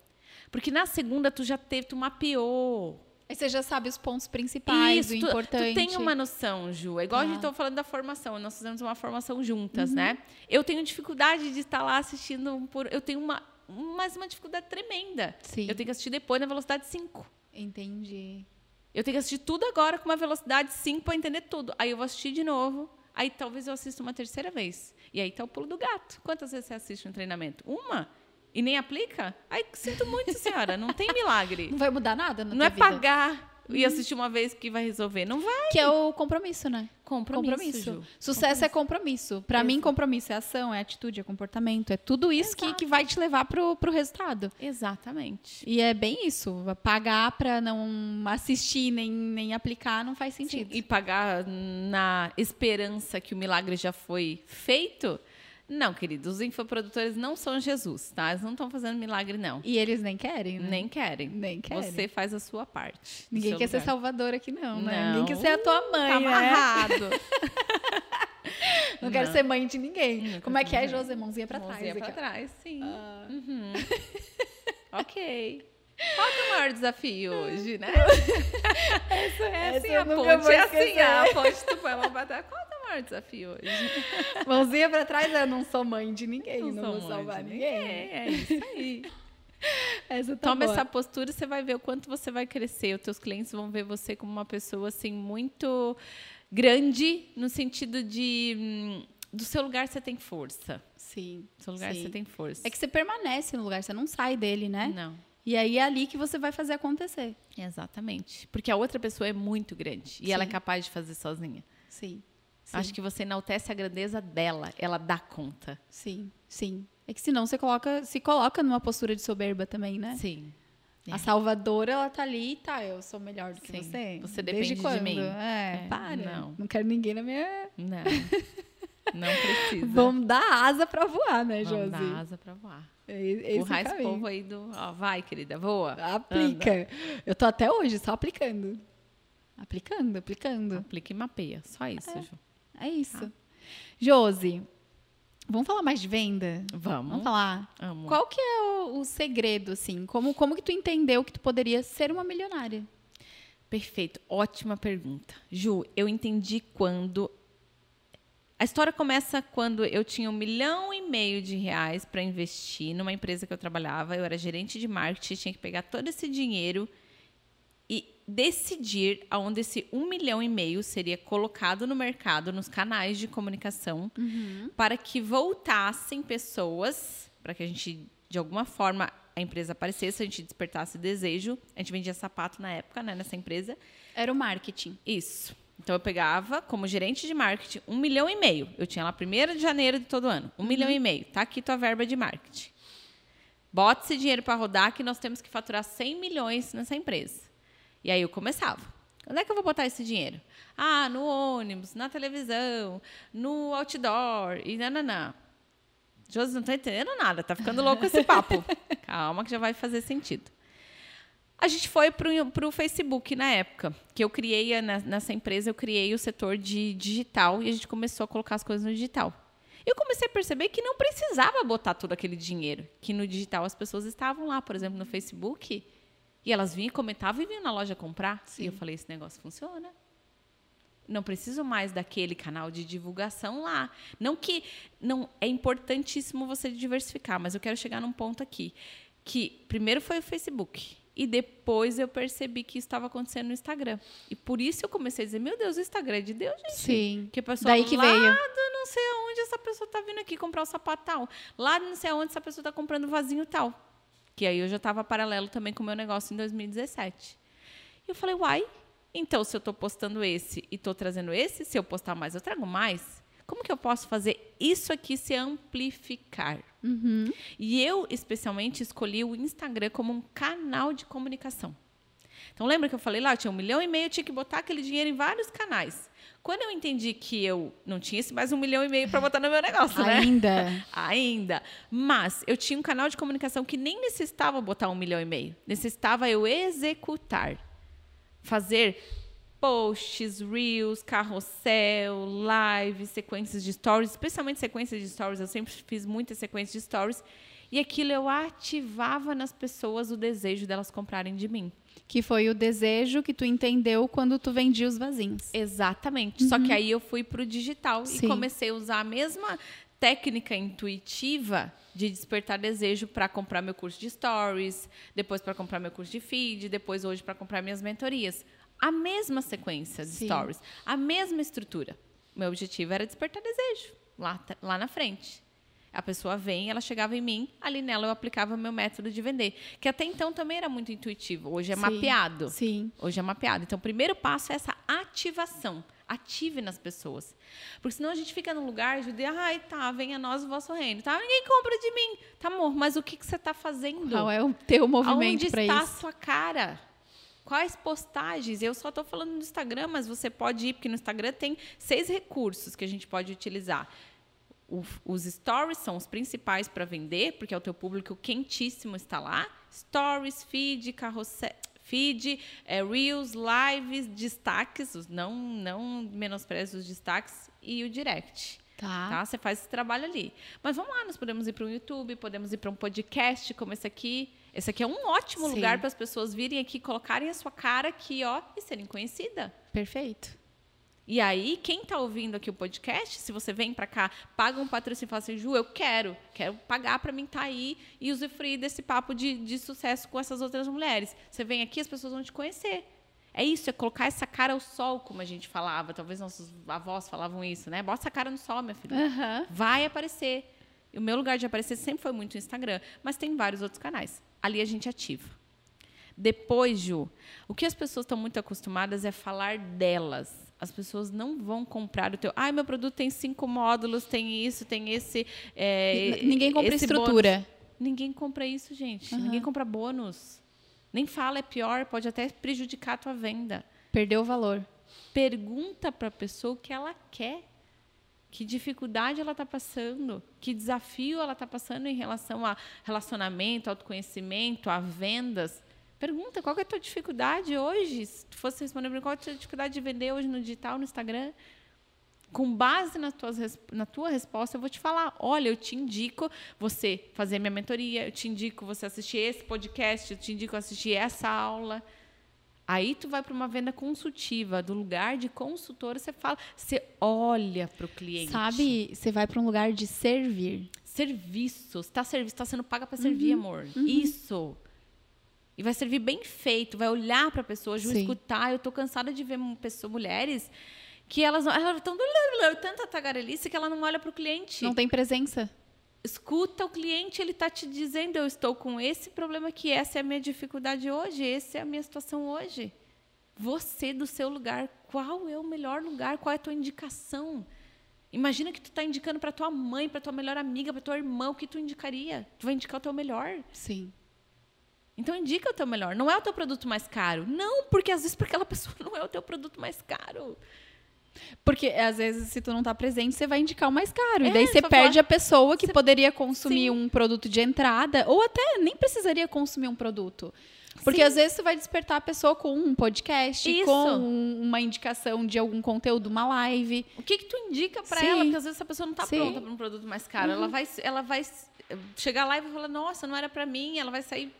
Porque na segunda tu já teve, tu mapeou. Aí você já sabe os pontos principais, o Isso, tu- importante. Tu tem uma noção, Ju. É igual a gente Ah. estava falando da formação. Nós fizemos uma formação juntas, Uhum. né? Eu tenho dificuldade de estar lá assistindo por. Eu tenho uma. Mas uma dificuldade tremenda. Sim. Eu tenho que assistir depois na velocidade 5. Entendi. Eu tenho que assistir tudo agora com uma velocidade 5 para entender tudo. Aí eu vou assistir de novo. Aí talvez eu assista uma terceira vez. E aí tá o pulo do gato. Quantas vezes você assiste um treinamento? Uma? E nem aplica? Aí sinto muito, senhora. Não tem milagre. Não vai mudar nada na Não é vida. pagar e assistir uma vez que vai resolver. Não vai. Que é o compromisso, né? Compromisso. Ju. Sucesso é compromisso. Pra mim, compromisso é ação, é atitude, é comportamento. É tudo isso que, que vai te levar pro, pro resultado. Exatamente. E é bem isso. Pagar pra não assistir nem, nem aplicar não faz sentido. E pagar na esperança que o milagre já foi feito? Não, queridos, os infoprodutores não são Jesus, tá? Eles não estão fazendo milagre, não. E eles nem querem, né? Nem querem. Nem querem. Você faz a sua parte. do Ninguém quer ser lugar. salvador aqui, não, né? Não. Ninguém quer ser a tua mãe, Tá né? amarrado. Não quero Não. ser mãe de ninguém. Nunca Como é que é. José? Mãozinha pra trás. Mãozinha pra trás, sim. Ah. Uhum. ok. Qual que é o maior desafio hoje, né? Essa, É assim a ponte, é assim a ponte, tu põe a mão pra trás. Qual maior desafio hoje? Mãozinha pra trás, eu não sou mãe de ninguém. Não, sou vou mãe salvar de ninguém. É isso aí. Essa tá Toma boa. essa postura, você vai ver o quanto você vai crescer. Os teus clientes vão ver você como uma pessoa assim muito grande no sentido de hum, do seu lugar você tem força. Sim. Do seu lugar sim. você tem força. É que você permanece no lugar, você não sai dele, né? Não. E aí é ali que você vai fazer acontecer. Exatamente. Porque a outra pessoa é muito grande e ela é Sim. capaz de fazer sozinha. Sim. Sim. Acho que você enaltece a grandeza dela, ela dá conta. Sim, sim. É que senão você coloca, se coloca numa postura de soberba também, né? Sim. É. A salvadora, ela tá ali e tá, eu sou melhor do que Sim. você. Você depende de mim. É, É, para. não. Não quero ninguém na minha... Não. Não precisa. Vamos dar asa pra voar, né, Vamos Josi? dar asa pra voar. É, esse é o Empurrar esse povo aí do. Ó, vai, querida, voa. Aplica. Eu tô até hoje só aplicando. Aplicando, aplicando. Aplica e mapeia. Só isso, Ju. É isso. Josi, vamos falar mais de venda? Vamos. Vamos falar. Amo. Qual que é o, o segredo, assim? Como, como que tu entendeu que tu poderia ser uma milionária? Perfeito. Ótima pergunta. Ju, eu entendi quando. A história começa quando eu tinha um milhão e meio de reais para investir numa empresa que eu trabalhava. Eu era gerente de marketing, tinha que pegar todo esse dinheiro decidir aonde esse um milhão e meio seria colocado no mercado, nos canais de comunicação, para que voltassem pessoas, para que a gente, de alguma forma, a empresa aparecesse, a gente despertasse desejo. A gente vendia sapato na época, né, nessa empresa. Era o marketing. Isso. Então eu pegava como gerente de marketing um milhão e meio. Eu tinha lá 1 de janeiro de todo ano. Um milhão e meio. Tá aqui tua verba de marketing. Bota esse dinheiro para rodar que nós temos que faturar 100 milhões nessa empresa. E aí eu começava. Onde é que eu vou botar esse dinheiro? Ah, no ônibus, na televisão, no outdoor e nananã. Josi, não está entendendo nada, tá ficando louco esse papo. Calma que já vai fazer sentido. A gente foi para o Facebook na época, que eu criei, nessa empresa, eu criei o setor de digital e a gente começou a colocar as coisas no digital. Eu comecei a perceber que não precisava botar todo aquele dinheiro, que no digital as pessoas estavam lá, por exemplo, no Facebook, e elas vinham, comentavam e vinham na loja comprar. Sim. E eu falei, esse negócio funciona. Não preciso mais daquele canal de divulgação lá. Não que não é importantíssimo você diversificar, mas eu quero chegar num ponto aqui que primeiro foi o Facebook e depois eu percebi que isso estava acontecendo no Instagram. E por isso eu comecei a dizer, meu Deus, o Instagram é de Deus, gente. Sim. Que a pessoa Daí que lá veio. do não sei aonde essa pessoa está vindo aqui comprar o sapato tal. Lá não sei aonde essa pessoa está comprando vasinho tal. Que aí eu já estava paralelo também com o meu negócio em 2017. E eu falei, uai, então se eu estou postando esse e estou trazendo esse, se eu postar mais, eu trago mais. Como que eu posso fazer isso aqui se amplificar? Uhum. E eu, especialmente, escolhi o Instagram como um canal de comunicação. Então, lembra que eu falei lá, eu tinha um milhão e meio, eu tinha que botar aquele dinheiro em vários canais. Quando eu entendi que eu não tinha esse mais um milhão e meio para botar no meu negócio, né? Ainda. Ainda. Mas eu tinha um canal de comunicação que nem necessitava botar um milhão e meio. Necessitava eu executar. Fazer posts, reels, carrossel, live, sequências de stories, especialmente sequências de stories. Eu sempre fiz muitas sequências de stories. E aquilo eu ativava nas pessoas o desejo delas comprarem de mim. Que foi o desejo que tu entendeu quando tu vendia os vasinhos. Exatamente. Uhum. Só que aí eu fui para o digital Sim. e comecei a usar a mesma técnica intuitiva de despertar desejo para comprar meu curso de stories, depois para comprar meu curso de feed, depois hoje para comprar minhas mentorias a mesma sequência de Sim. stories, a mesma estrutura. Meu objetivo era despertar desejo lá, lá na frente. A pessoa vem, ela chegava em mim, ali nela eu aplicava meu método de vender, que até então também era muito intuitivo. Hoje é Sim. mapeado. Sim. Hoje é mapeado. Então, o primeiro passo é essa ativação. Ative nas pessoas. Porque senão a gente fica num lugar de, ai, tá, venha nós o vosso reino. Tá, ninguém compra de mim. Tá, amor, mas o que, que você está fazendo? Qual é o teu movimento para isso? Onde está a sua cara? Quais postagens? Eu só estou falando no Instagram, mas você pode ir, porque no Instagram tem seis recursos que a gente pode utilizar. O, os stories são os principais para vender, porque é o teu público quentíssimo está lá. Stories, feed, carrossel, feed, é, reels, lives, destaques, não, não menospreze os destaques e o direct. Tá. tá. Você faz esse trabalho ali. Mas vamos lá, nós podemos ir para um YouTube, podemos ir para um podcast como esse aqui. Esse aqui é um ótimo Sim. lugar para as pessoas virem aqui, colocarem a sua cara aqui, ó, e serem conhecida. Perfeito. E aí, quem está ouvindo aqui o podcast, se você vem para cá, paga um patrocínio e fala assim, Ju, eu quero, quero pagar para mim estar tá aí e usufruir desse papo de, de sucesso com essas outras mulheres. Você vem aqui, as pessoas vão te conhecer. É isso, é colocar essa cara ao sol, como a gente falava. Talvez nossos avós falavam isso, né? Bota essa cara no sol, minha filha. Uhum. Vai aparecer. O meu lugar de aparecer sempre foi muito o Instagram, mas tem vários outros canais ali a gente ativa. Depois, Ju, o que as pessoas estão muito acostumadas é falar delas. As pessoas não vão comprar o teu. Ai, ah, meu produto tem cinco módulos, tem isso, tem esse. É, Ninguém compra estrutura. Bônus. Ninguém compra isso, gente. Uhum. Ninguém compra bônus. Nem fala, é pior, pode até prejudicar a tua venda. Perdeu o valor. Pergunta para a pessoa o que ela quer que dificuldade ela está passando, que desafio ela está passando em relação a relacionamento, autoconhecimento, a vendas. Pergunta qual é a tua dificuldade hoje? Se tu fosse responder qual é a tua dificuldade de vender hoje no digital, no Instagram, com base na, tuas, na tua resposta, eu vou te falar: olha, eu te indico você fazer minha mentoria, eu te indico você assistir esse podcast, eu te indico assistir essa aula. Aí tu vai para uma venda consultiva, do lugar de consultora, você fala, você olha para o cliente. Sabe, você vai para um lugar de servir. Serviço, está serviço, está sendo paga para servir, uhum, amor. Uhum. Isso. E vai servir bem feito, vai olhar para a pessoa, vai escutar. Eu tô cansada de ver pessoas, mulheres que elas elas estão tanta tagarelice que ela não olha para o cliente. Não tem presença escuta o cliente, ele está te dizendo: eu estou com esse problema aqui, essa é a minha dificuldade hoje, essa é a minha situação hoje. Você, do seu lugar, qual é o melhor lugar? Qual é a tua indicação? Imagina que tu está indicando para tua mãe, para tua melhor amiga, para tua irmã, o que tu indicaria? Tu vai indicar o teu melhor. Sim. Então indica o teu melhor. Não é o teu produto mais caro. Não, porque às vezes para aquela pessoa não é o teu produto mais caro. Porque às vezes, se tu não tá presente, você vai indicar o mais caro. É, e daí você perde falar- a pessoa que Você- poderia consumir Sim. um produto de entrada, ou até nem precisaria consumir um produto. Porque Sim. às vezes você vai despertar a pessoa com um podcast, Isso. com um- uma indicação de algum conteúdo, uma live. O que que tu indica para ela? Porque às vezes essa pessoa não está. Uhum. pronta para um produto mais caro. Ela vai, ela vai eh, chegar lá e vai falar: "Nossa, não era para mim". Ela vai sair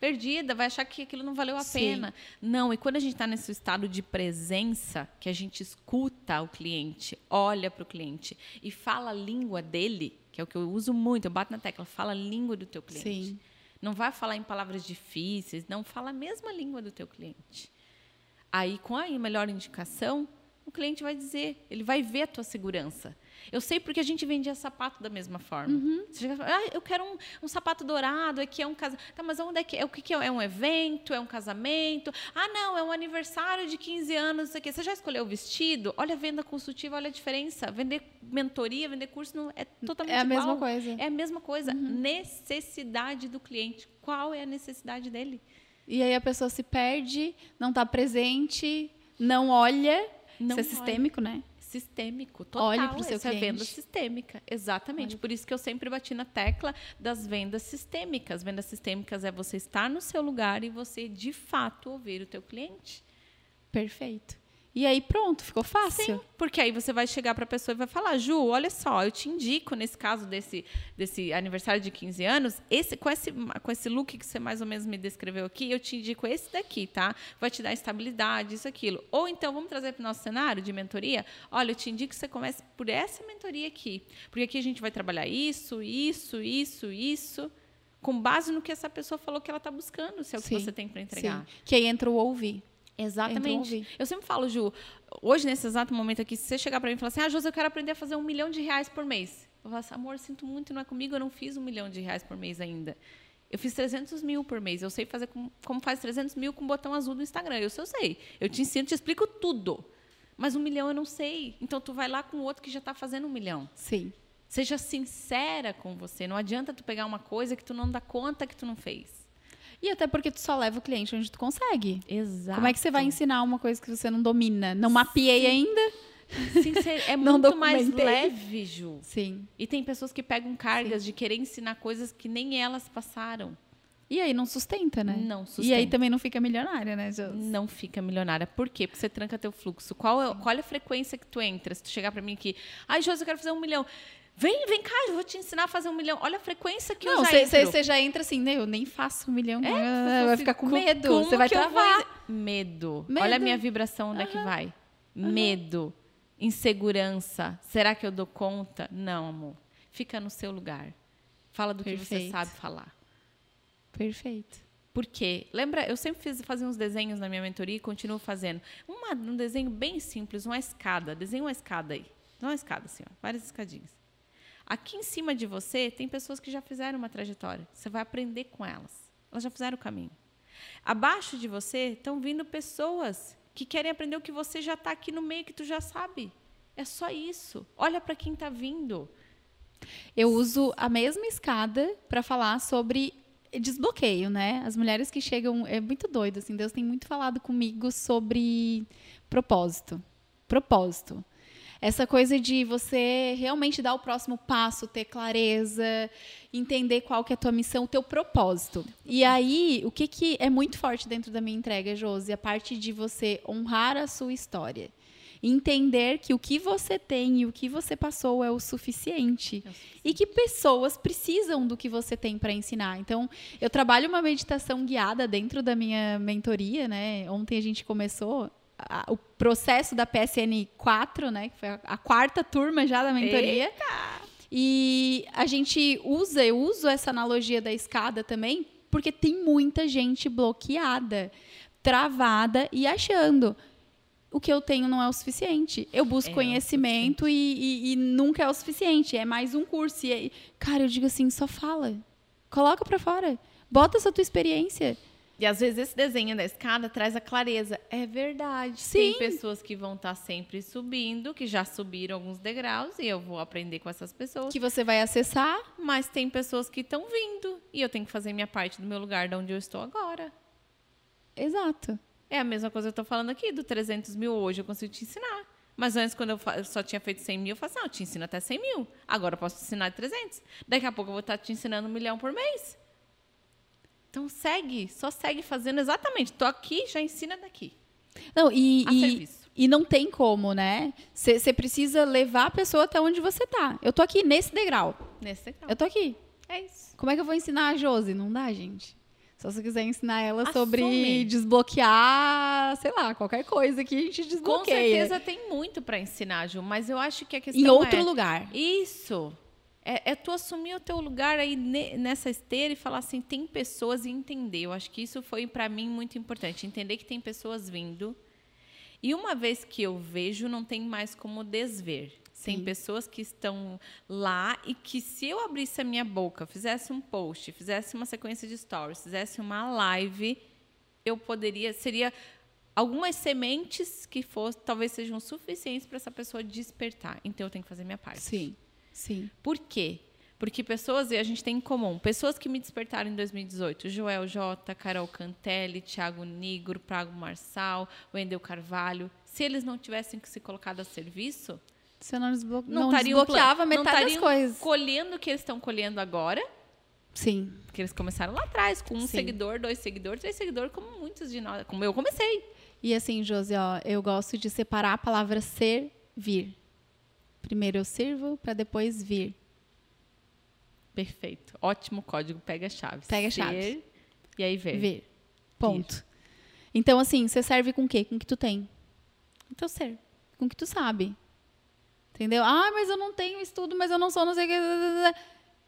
perdida, vai achar que aquilo não valeu a Sim. pena. Não, e quando a gente está nesse estado de presença, que a gente escuta o cliente, olha para o cliente e fala a língua dele, que é o que eu uso muito, eu bato na tecla, fala a língua do teu cliente. Sim. Não vai falar em palavras difíceis, não fala a mesma língua do teu cliente. Aí, com a melhor indicação, o cliente vai dizer, ele vai ver a tua segurança. Eu sei porque a gente vendia sapato da mesma forma. Uhum. Você chega ah, eu quero um, um sapato dourado, aqui é um casamento. Tá, mas onde é que é? O que, que é? É um evento? É um casamento? Ah, não, é um aniversário de 15 anos, isso aqui. Você já escolheu o vestido? Olha a venda consultiva, olha a diferença. Vender mentoria, vender curso não é totalmente É a mesma igual. coisa. É a mesma coisa. Necessidade do cliente. Qual é a necessidade dele? E aí a pessoa se perde, não tá presente, não olha. Não Isso é olha. sistêmico, né? Sistêmico, total. Olhe pro seu Essa é cliente. venda sistêmica, exatamente. Por isso que eu sempre bati na tecla das vendas sistêmicas. Vendas sistêmicas é você estar no seu lugar e você, de fato, ouvir o teu cliente. Perfeito. E aí pronto, ficou fácil. Sim, porque aí você vai chegar para a pessoa e vai falar, Ju, olha só, eu te indico nesse caso desse, desse aniversário de 15 anos, esse, com, esse, com esse look que você mais ou menos me descreveu aqui, eu te indico esse daqui, tá? Vai te dar estabilidade, isso, aquilo. Ou então, vamos trazer para o nosso cenário de mentoria? Olha, eu te indico que você comece por essa mentoria aqui. Porque aqui a gente vai trabalhar isso, isso, isso, isso, com base no que essa pessoa falou que ela está buscando, se é o que Sim, você tem para entregar. Sim. Que aí entra o ouvir. Exatamente. Eu sempre falo, Ju, hoje, nesse exato momento aqui, se você chegar para mim e falar assim, ah, Josi, eu quero aprender a fazer um milhão de reais por mês. Eu falo assim, amor, sinto muito, não é comigo, eu não fiz um milhão de reais por mês ainda. Eu fiz 300 mil por mês. Eu sei fazer com- como faz 300 mil com o botão azul do Instagram. Eu sei, eu sei. Eu te ensino, te explico tudo. Mas um milhão eu não sei. Então, tu vai lá com o outro que já está fazendo um milhão. Sim. Seja sincera com você. Não adianta tu pegar uma coisa que tu não dá conta que tu não fez. E até porque tu só leva o cliente onde tu consegue. Exato. Como é que você vai ensinar uma coisa que você não domina? Não mapeei ainda? Sincer- É Não muito mais leve, Ju. Sim. E tem pessoas que pegam cargas de querer ensinar coisas que nem elas passaram. E aí não sustenta, né? Não E aí sustenta. também não fica milionária, né, Jô? Não fica milionária. Por quê? Porque você tranca teu fluxo. Qual é, qual é a frequência que tu entra? Se tu chegar pra mim aqui, ai, Josi, eu quero fazer um milhão. Vem, vem cá, eu vou te ensinar a fazer um milhão. Olha a frequência que Não, eu já entro. você já entra assim, né? Eu nem faço um milhão. É, ah, você vai ficar com "Co- medo. Você vai travar. Medo. Medo. Olha a minha vibração, onde é que vai? Medo. Insegurança. Será que eu dou conta? Não, amor. Fica no seu lugar. Fala do que você Perfeito. sabe falar. Perfeito. Por quê? Lembra, eu sempre fiz, fazia uns desenhos na minha mentoria e continuo fazendo. Uma- um desenho bem simples, uma escada. Desenha uma escada aí. Não uma escada, assim, ó, várias escadinhas. Aqui em cima de você tem pessoas que já fizeram uma trajetória. Você vai aprender com elas. Elas já fizeram o caminho. Abaixo de você estão vindo pessoas que querem aprender o que você já está aqui no meio, que tu já sabe. É só isso. Olha para quem está vindo. Eu uso a mesma escada para falar sobre desbloqueio, né? As mulheres que chegam é muito doido assim. Deus tem muito falado comigo sobre propósito. Propósito. Essa coisa de você realmente dar o próximo passo, ter clareza, entender qual que é a tua missão, o teu propósito. E aí, o que, que é muito forte dentro da minha entrega, Josi? A parte de você honrar a sua história. Entender que o que você tem e o que você passou é o suficiente. E que pessoas precisam do que você tem para ensinar. Então, eu trabalho uma meditação guiada dentro da minha mentoria, né? Ontem a gente começou a- o processo da PSN 4, né? Que foi a, a quarta turma já da mentoria. E a gente usa, eu uso essa analogia da escada também, porque tem muita gente bloqueada, travada e achando o que eu tenho não é o suficiente. Eu busco É o conhecimento e, e- e nunca é o suficiente. É mais um curso. E aí, cara, eu digo assim, só fala. Coloca pra fora. Bota essa tua experiência. E às vezes esse desenho da escada traz a clareza. É verdade. Sim. Tem pessoas que vão estar sempre subindo, que já subiram alguns degraus, e eu vou aprender com essas pessoas. Que você vai acessar. Mas tem pessoas que estão vindo, e eu tenho que fazer minha parte do meu lugar de onde eu estou agora. Exato. É a mesma coisa que eu estou falando aqui, do 300 mil hoje eu consigo te ensinar. Mas antes, quando eu, só tinha feito 100 mil, eu falava assim, ah, eu te ensino até 100 mil. Agora eu posso te ensinar 300. Daqui a pouco eu vou estar te ensinando um milhão por mês. Então segue, só segue fazendo exatamente. Tô aqui, já ensina daqui. Não, e, A e, serviço. e não tem como, né? Você precisa levar a pessoa até onde você tá. Eu tô aqui nesse degrau. Nesse degrau. Eu tô aqui. É isso. Como é que eu vou ensinar a Josi? Não dá, gente. Só se eu quiser ensinar ela sobre Assume. desbloquear, sei lá, qualquer coisa que a gente Com desbloqueia. certeza tem muito para ensinar, Ju, mas eu acho que a questão Em outro é... lugar. Isso. É, é tu assumir o teu lugar aí ne- nessa esteira e falar assim, tem pessoas e entender. Eu acho que isso foi para mim muito importante, entender que tem pessoas vindo. E uma vez que eu vejo, não tem mais como desver. Tem Sim. pessoas que estão lá e que se eu abrisse a minha boca, fizesse um post, fizesse uma sequência de stories, fizesse uma live, eu poderia seria algumas sementes que fosse, talvez sejam suficientes para essa pessoa despertar. Então eu tenho que fazer minha parte. Sim, sim. Por quê? Porque pessoas, e a gente tem em comum, pessoas que me despertaram em 2018, Joel J, Carol Cantelli, Thiago Nigro, Prago Marçal, Wendel Carvalho, se eles não tivessem que se colocado a serviço, Você não, desblo... não, não desbloqueava pla- não metade das coisas. colhendo o que eles estão colhendo agora, Sim. porque eles começaram lá atrás, com um Sim. seguidor, dois seguidores, três seguidores, como muitos de nós, como eu comecei. E assim, Josi, ó, eu gosto de separar a palavra ser, vir. Primeiro eu sirvo para depois vir. Perfeito. Ótimo código, pega a chave. Pega a chave. E aí ver. Ver. Ponto. Então, assim, você serve com o quê? Com o que tu tem. Então, ser. Com o que tu sabe. Entendeu? Ah, mas eu não tenho estudo, mas eu não sou, não sei o que.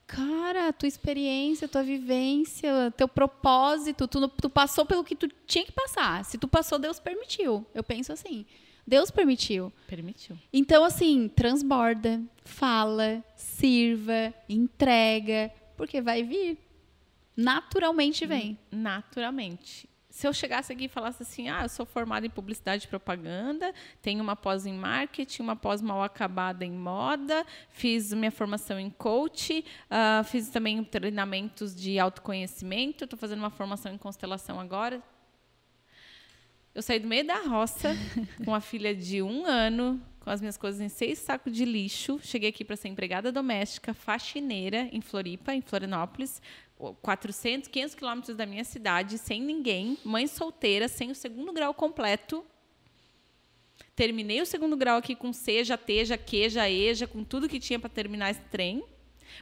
Cara, tua experiência, tua vivência, teu propósito, tu, tu passou pelo que tu tinha que passar. Se tu passou, Deus permitiu. Eu penso assim. Deus permitiu. Permitiu. Então, assim, transborda, fala, sirva, entrega, porque vai vir. Naturalmente vem. naturalmente. Se eu chegasse aqui e falasse assim, ah, eu sou formada em publicidade e propaganda, tenho uma pós em marketing, uma pós mal acabada em moda, fiz minha formação em coach, ah, fiz também treinamentos de autoconhecimento, estou fazendo uma formação em constelação agora. Eu saí do meio da roça com a filha de um ano, com as minhas coisas em seis sacos de lixo. Cheguei aqui para ser empregada doméstica, faxineira em Floripa, em Florianópolis, 400, 500 quilômetros da minha cidade, sem ninguém, mãe solteira, sem o segundo grau completo. Terminei o segundo grau aqui com seja, teja, queja, eja, com tudo que tinha para terminar esse trem.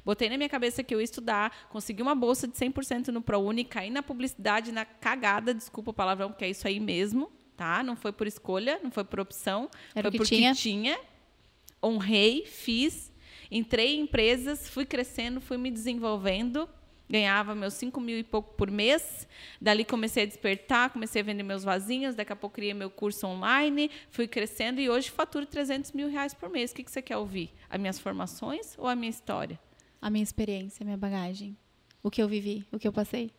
Botei na minha cabeça que eu ia estudar, consegui uma bolsa de 100% no ProUni, caí na publicidade, na cagada, desculpa o palavrão, porque é isso aí mesmo, tá? Não foi por escolha, não foi por opção, Era foi que porque tinha. tinha. Honrei, fiz, entrei em empresas, fui crescendo, fui me desenvolvendo, ganhava meus 5 mil e pouco por mês. Dali comecei a despertar, comecei a vender meus vasinhos, daqui a pouco criei meu curso online, fui crescendo e hoje faturo 300 mil reais por mês. O que, que você quer ouvir? As minhas formações ou a minha história? A minha experiência, a minha bagagem. O que eu vivi, o que eu passei.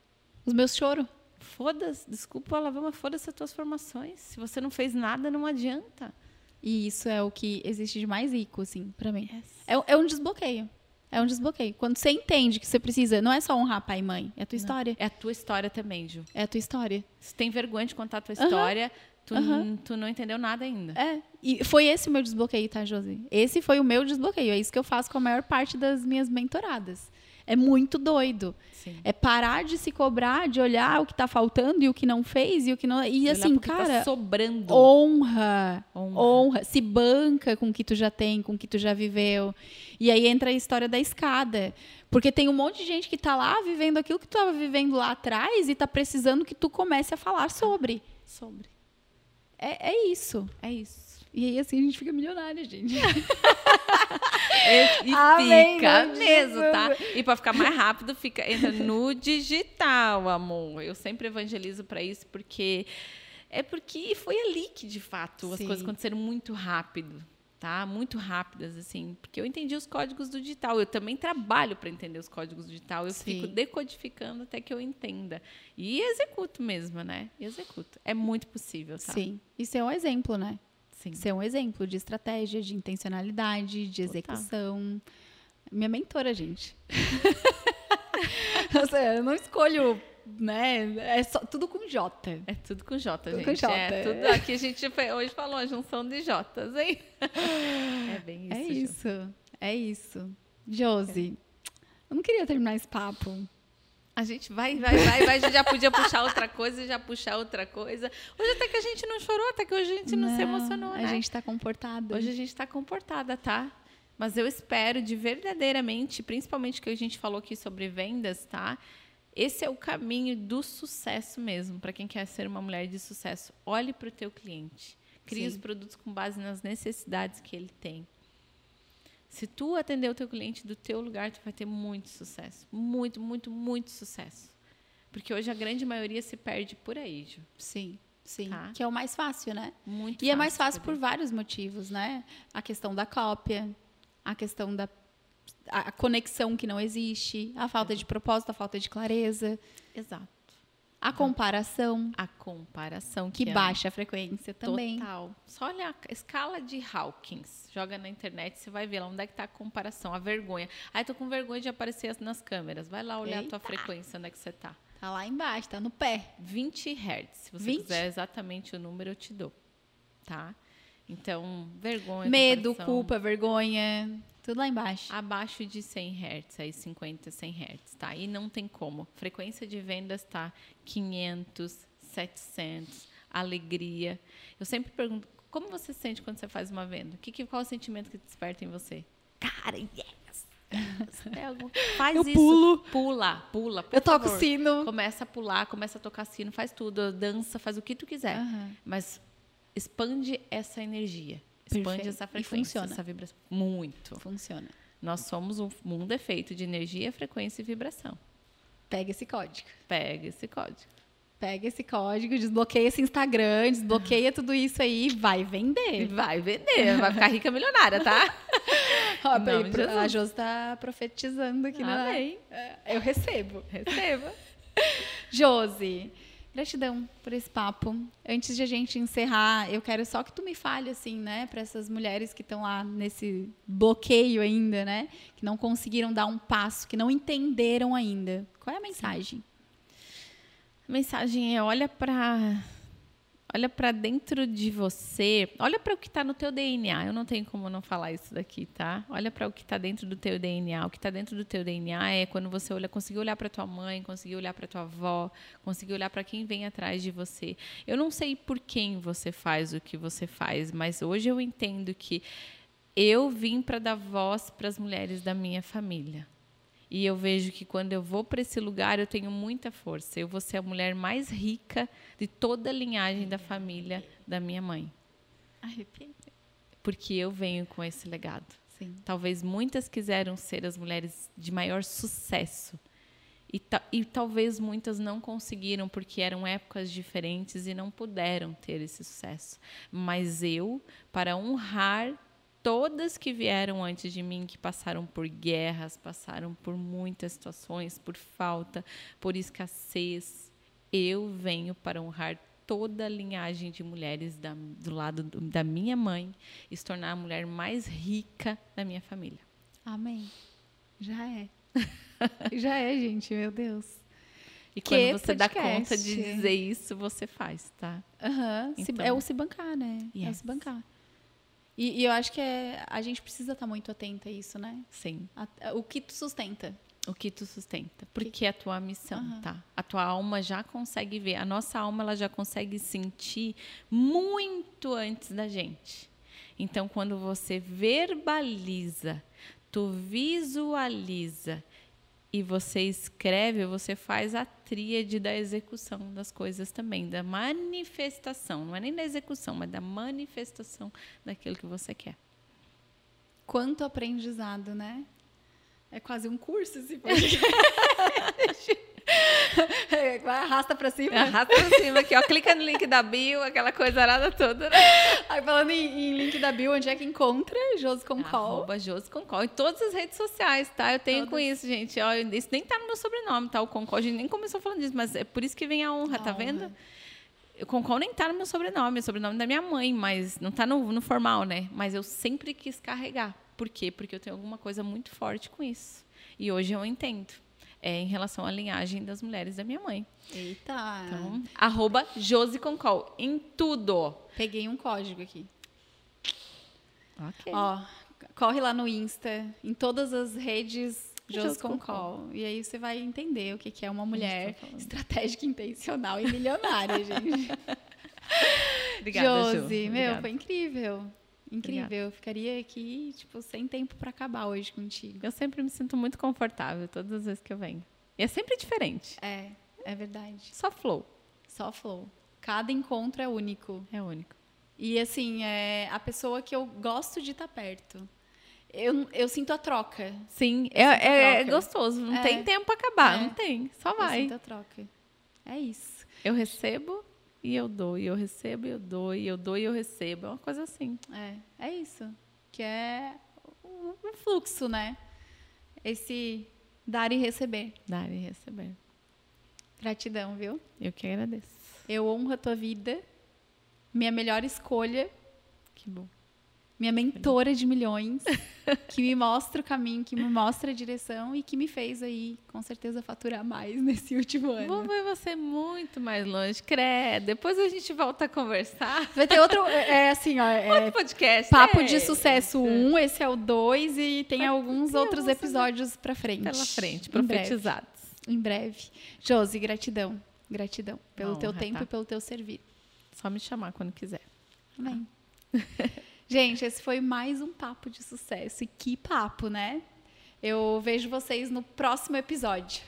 Os meus choros. Foda-se, desculpa, Alavão, mas foda-se as tuas formações. Se você não fez nada, não adianta. E isso é o que existe de mais rico, assim, pra mim. É, é um desbloqueio. É um desbloqueio. Quando você entende que você precisa, não é só honrar pai e mãe, é a tua história. É a tua história também, Ju. É a tua história. Se tem vergonha de contar a tua Aham. história, tu, n- tu não entendeu nada ainda. É. E foi esse o meu desbloqueio, tá, Josi? Esse foi o meu desbloqueio. É isso que eu faço com a maior parte das minhas mentoradas. É muito doido. Sim. É parar de se cobrar, de olhar o que tá faltando e o que não fez e o que não. E Olhar assim, tá cara, sobrando. honra, Honra. honra, se banca com o que tu já tem, com o que tu já viveu. E aí entra a história da escada. Porque tem um monte de gente que tá lá vivendo aquilo que tu estava vivendo lá atrás e tá precisando que tu comece a falar sobre. Sobre. É, é isso. É isso. E aí assim a gente fica milionária, gente. E, e Amém, fica Deus mesmo, tá? E para ficar mais rápido, fica entra no digital, amor. Eu sempre evangelizo para isso porque é porque foi ali que de fato as Sim. coisas aconteceram muito rápido. Tá? Muito rápidas, assim, porque eu entendi os códigos do digital. Eu também trabalho para entender os códigos do digital. Eu Sim. fico decodificando até que eu entenda. E executo mesmo, né? Executo. É muito possível, tá? Sim. Isso é um exemplo, né? Sim. Isso é um exemplo de estratégia, de intencionalidade, de execução. Total. Minha mentora, gente. eu não escolho né? É só, tudo com J. É tudo com J, tudo gente. Com J. É, tudo aqui a gente hoje falou a junção de J's, hein? É bem isso. É isso. É isso. Josi, eu não queria terminar esse papo. A gente vai, vai, vai, vai. A gente já podia puxar outra coisa, já puxar outra coisa. Hoje até que a gente não chorou, até que hoje a gente não, não se emocionou, né? A gente está comportada. Hoje a gente está comportada, tá? Mas eu espero de verdadeiramente, principalmente que a gente falou aqui sobre vendas, tá? Esse é o caminho do sucesso mesmo, para quem quer ser uma mulher de sucesso. Olhe para o teu cliente. Crie Sim. os produtos com base nas necessidades que ele tem. Se tu atender o teu cliente do teu lugar, tu vai ter muito sucesso. Muito, muito, muito sucesso. Porque hoje a grande maioria se perde por aí, Ju. Sim. Sim, tá? que é o mais fácil, né? Muito e fácil é mais fácil por vários motivos, né? A questão da cópia, a questão da a conexão que não existe, a falta de propósito, a falta de clareza. Exato. A comparação. A comparação. Que, que é baixa a frequência também. Total. Só olha a escala de Hawkins. Joga na internet, você vai ver lá onde é que está a comparação, a vergonha. Aí tô com vergonha de aparecer nas câmeras. Vai lá olhar Eita. a tua frequência, onde é que você está. Tá lá embaixo, tá no pé. 20 Hz. Se você 20? quiser exatamente o número, eu te dou. Tá? Então, vergonha. Medo, comparação. culpa, vergonha. Tudo lá embaixo. Abaixo de 100 Hz, aí 50, 100 Hz, tá? E não tem como. Frequência de vendas tá 500, 700, alegria. Eu sempre pergunto, como você sente quando você faz uma venda? Que, que, qual é o sentimento que desperta em você? Cara, yes! Faz eu isso. pulo. Pula, pula. eu toco favor. sino. Começa a pular, começa a tocar sino, faz tudo, dança, faz o que tu quiser. Uhum. Mas expande essa energia. Expande Perfeito. essa frequência, essa vibração. Muito. Funciona. Nós somos um mundo é feito de energia, frequência e vibração. Pega esse código. Pega esse código. Pega esse código, desbloqueia esse Instagram, desbloqueia tudo isso aí e vai vender. Vai vender, vai ficar rica milionária, tá? Ó, Não, a Josi está profetizando aqui, né? Eu recebo. Receba. Josi, Gratidão por esse papo. Antes de a gente encerrar, eu quero só que tu me fale assim, né, para essas mulheres que estão lá nesse bloqueio ainda, né, que não conseguiram dar um passo, que não entenderam ainda. Qual é a mensagem? Sim. A mensagem é olha para Olha para dentro de você, olha para o que está no teu DNA. Eu não tenho como não falar isso daqui, tá? Olha para o que está dentro do teu DNA. O que está dentro do teu DNA é quando você olha, conseguir olhar para tua mãe, conseguir olhar para tua avó, conseguir olhar para quem vem atrás de você. Eu não sei por quem você faz o que você faz, mas hoje eu entendo que eu vim para dar voz para as mulheres da minha família. E eu vejo que quando eu vou para esse lugar, eu tenho muita força. Eu vou ser a mulher mais rica de toda a linhagem da família da minha mãe. Arrepiei. Porque eu venho com esse legado. Sim. Talvez muitas quiseram ser as mulheres de maior sucesso. E, ta e talvez muitas não conseguiram porque eram épocas diferentes e não puderam ter esse sucesso. Mas eu, para honrar todas que vieram antes de mim, que passaram por guerras, passaram por muitas situações, por falta, por escassez, eu venho para honrar toda a linhagem de mulheres da, do lado do, da minha mãe e se tornar a mulher mais rica da minha família. Amém. Já é. Já é, gente, meu Deus. E que quando você podcast. dá conta de dizer isso, você faz, tá? Uhum. Então, é o se bancar, né? Yes. É o se bancar. E, e, eu acho que é, a gente precisa estar muito atenta a isso, né? Sim. A, a, o que tu sustenta. O que tu sustenta. Porque é a tua missão, uhum. tá? A tua alma já consegue ver. A nossa alma ela já consegue sentir muito antes da gente. Então, quando você verbaliza, tu visualiza e você escreve, você faz a tríade da execução das coisas também, da manifestação, não é nem da execução, mas da manifestação daquilo que você quer. Quanto aprendizado, né? É quase um curso esse Vai, arrasta pra cima. Arrasta pra cima aqui, ó. Clica no link da bio, aquela coisa arada toda. Né? Aí falando em, em, link da bio, onde é que encontra? Josi Concol. Arroba Josi Concol. Em todas as redes sociais, tá? Eu tenho Todas. com isso, gente. Ó, isso nem tá no meu sobrenome, tá? O Concol, a gente nem começou falando disso, mas é por isso que vem a honra, a tá honra. vendo? O Concol nem tá no meu sobrenome, é o sobrenome da minha mãe, mas não tá no, no formal, né? Mas eu sempre quis carregar. Por quê? Porque eu tenho alguma coisa muito forte com isso. E hoje eu entendo. É em relação à linhagem das mulheres da minha mãe. Eita! Então, arroba Josi Concol, em tudo. Peguei um código aqui. Ok. Ó, corre lá no Insta, em todas as redes Josi Concol. E aí você vai entender o que é uma mulher estratégica, intencional e milionária, gente. Obrigada, Josi. Meu, Obrigada. foi incrível. Incrível. Obrigada. Eu ficaria aqui, tipo, sem tempo para acabar hoje contigo. Eu sempre me sinto muito confortável todas as vezes que eu venho. E é sempre diferente. É, é verdade. Só flow. Só flow. Cada encontro é único. É único. E assim, é a pessoa que eu gosto de estar tá perto. Eu, eu sinto a troca. Sim, é, é, é, gostoso. Não é. tem tempo para acabar. É. Não tem. Só vai. Eu sinto a troca. É isso. Eu recebo e eu dou, e eu recebo e eu dou, e eu dou e eu recebo. É uma coisa assim. É, é isso. Que é o fluxo, né? Esse dar e receber. Dar e receber. Gratidão, viu? Eu que agradeço. Eu honro a tua vida. Minha melhor escolha. Que bom minha mentora de milhões, que me mostra o caminho, que me mostra a direção e que me fez aí, com certeza, faturar mais nesse último ano. Vou ver você muito mais longe, credo. Depois a gente volta a conversar. Vai ter outro, é, é assim, ó. É, outro podcast. Papo é. de Sucesso 1, um, esse é o 2 e tem alguns outros episódios para frente. Pela frente, profetizados. Em breve. em breve. Josi, gratidão. Gratidão pelo teu tempo tá. e pelo teu servir. Só me chamar quando quiser. Amém. Gente, esse foi mais um papo de sucesso. E que papo, né? Eu vejo vocês no próximo episódio.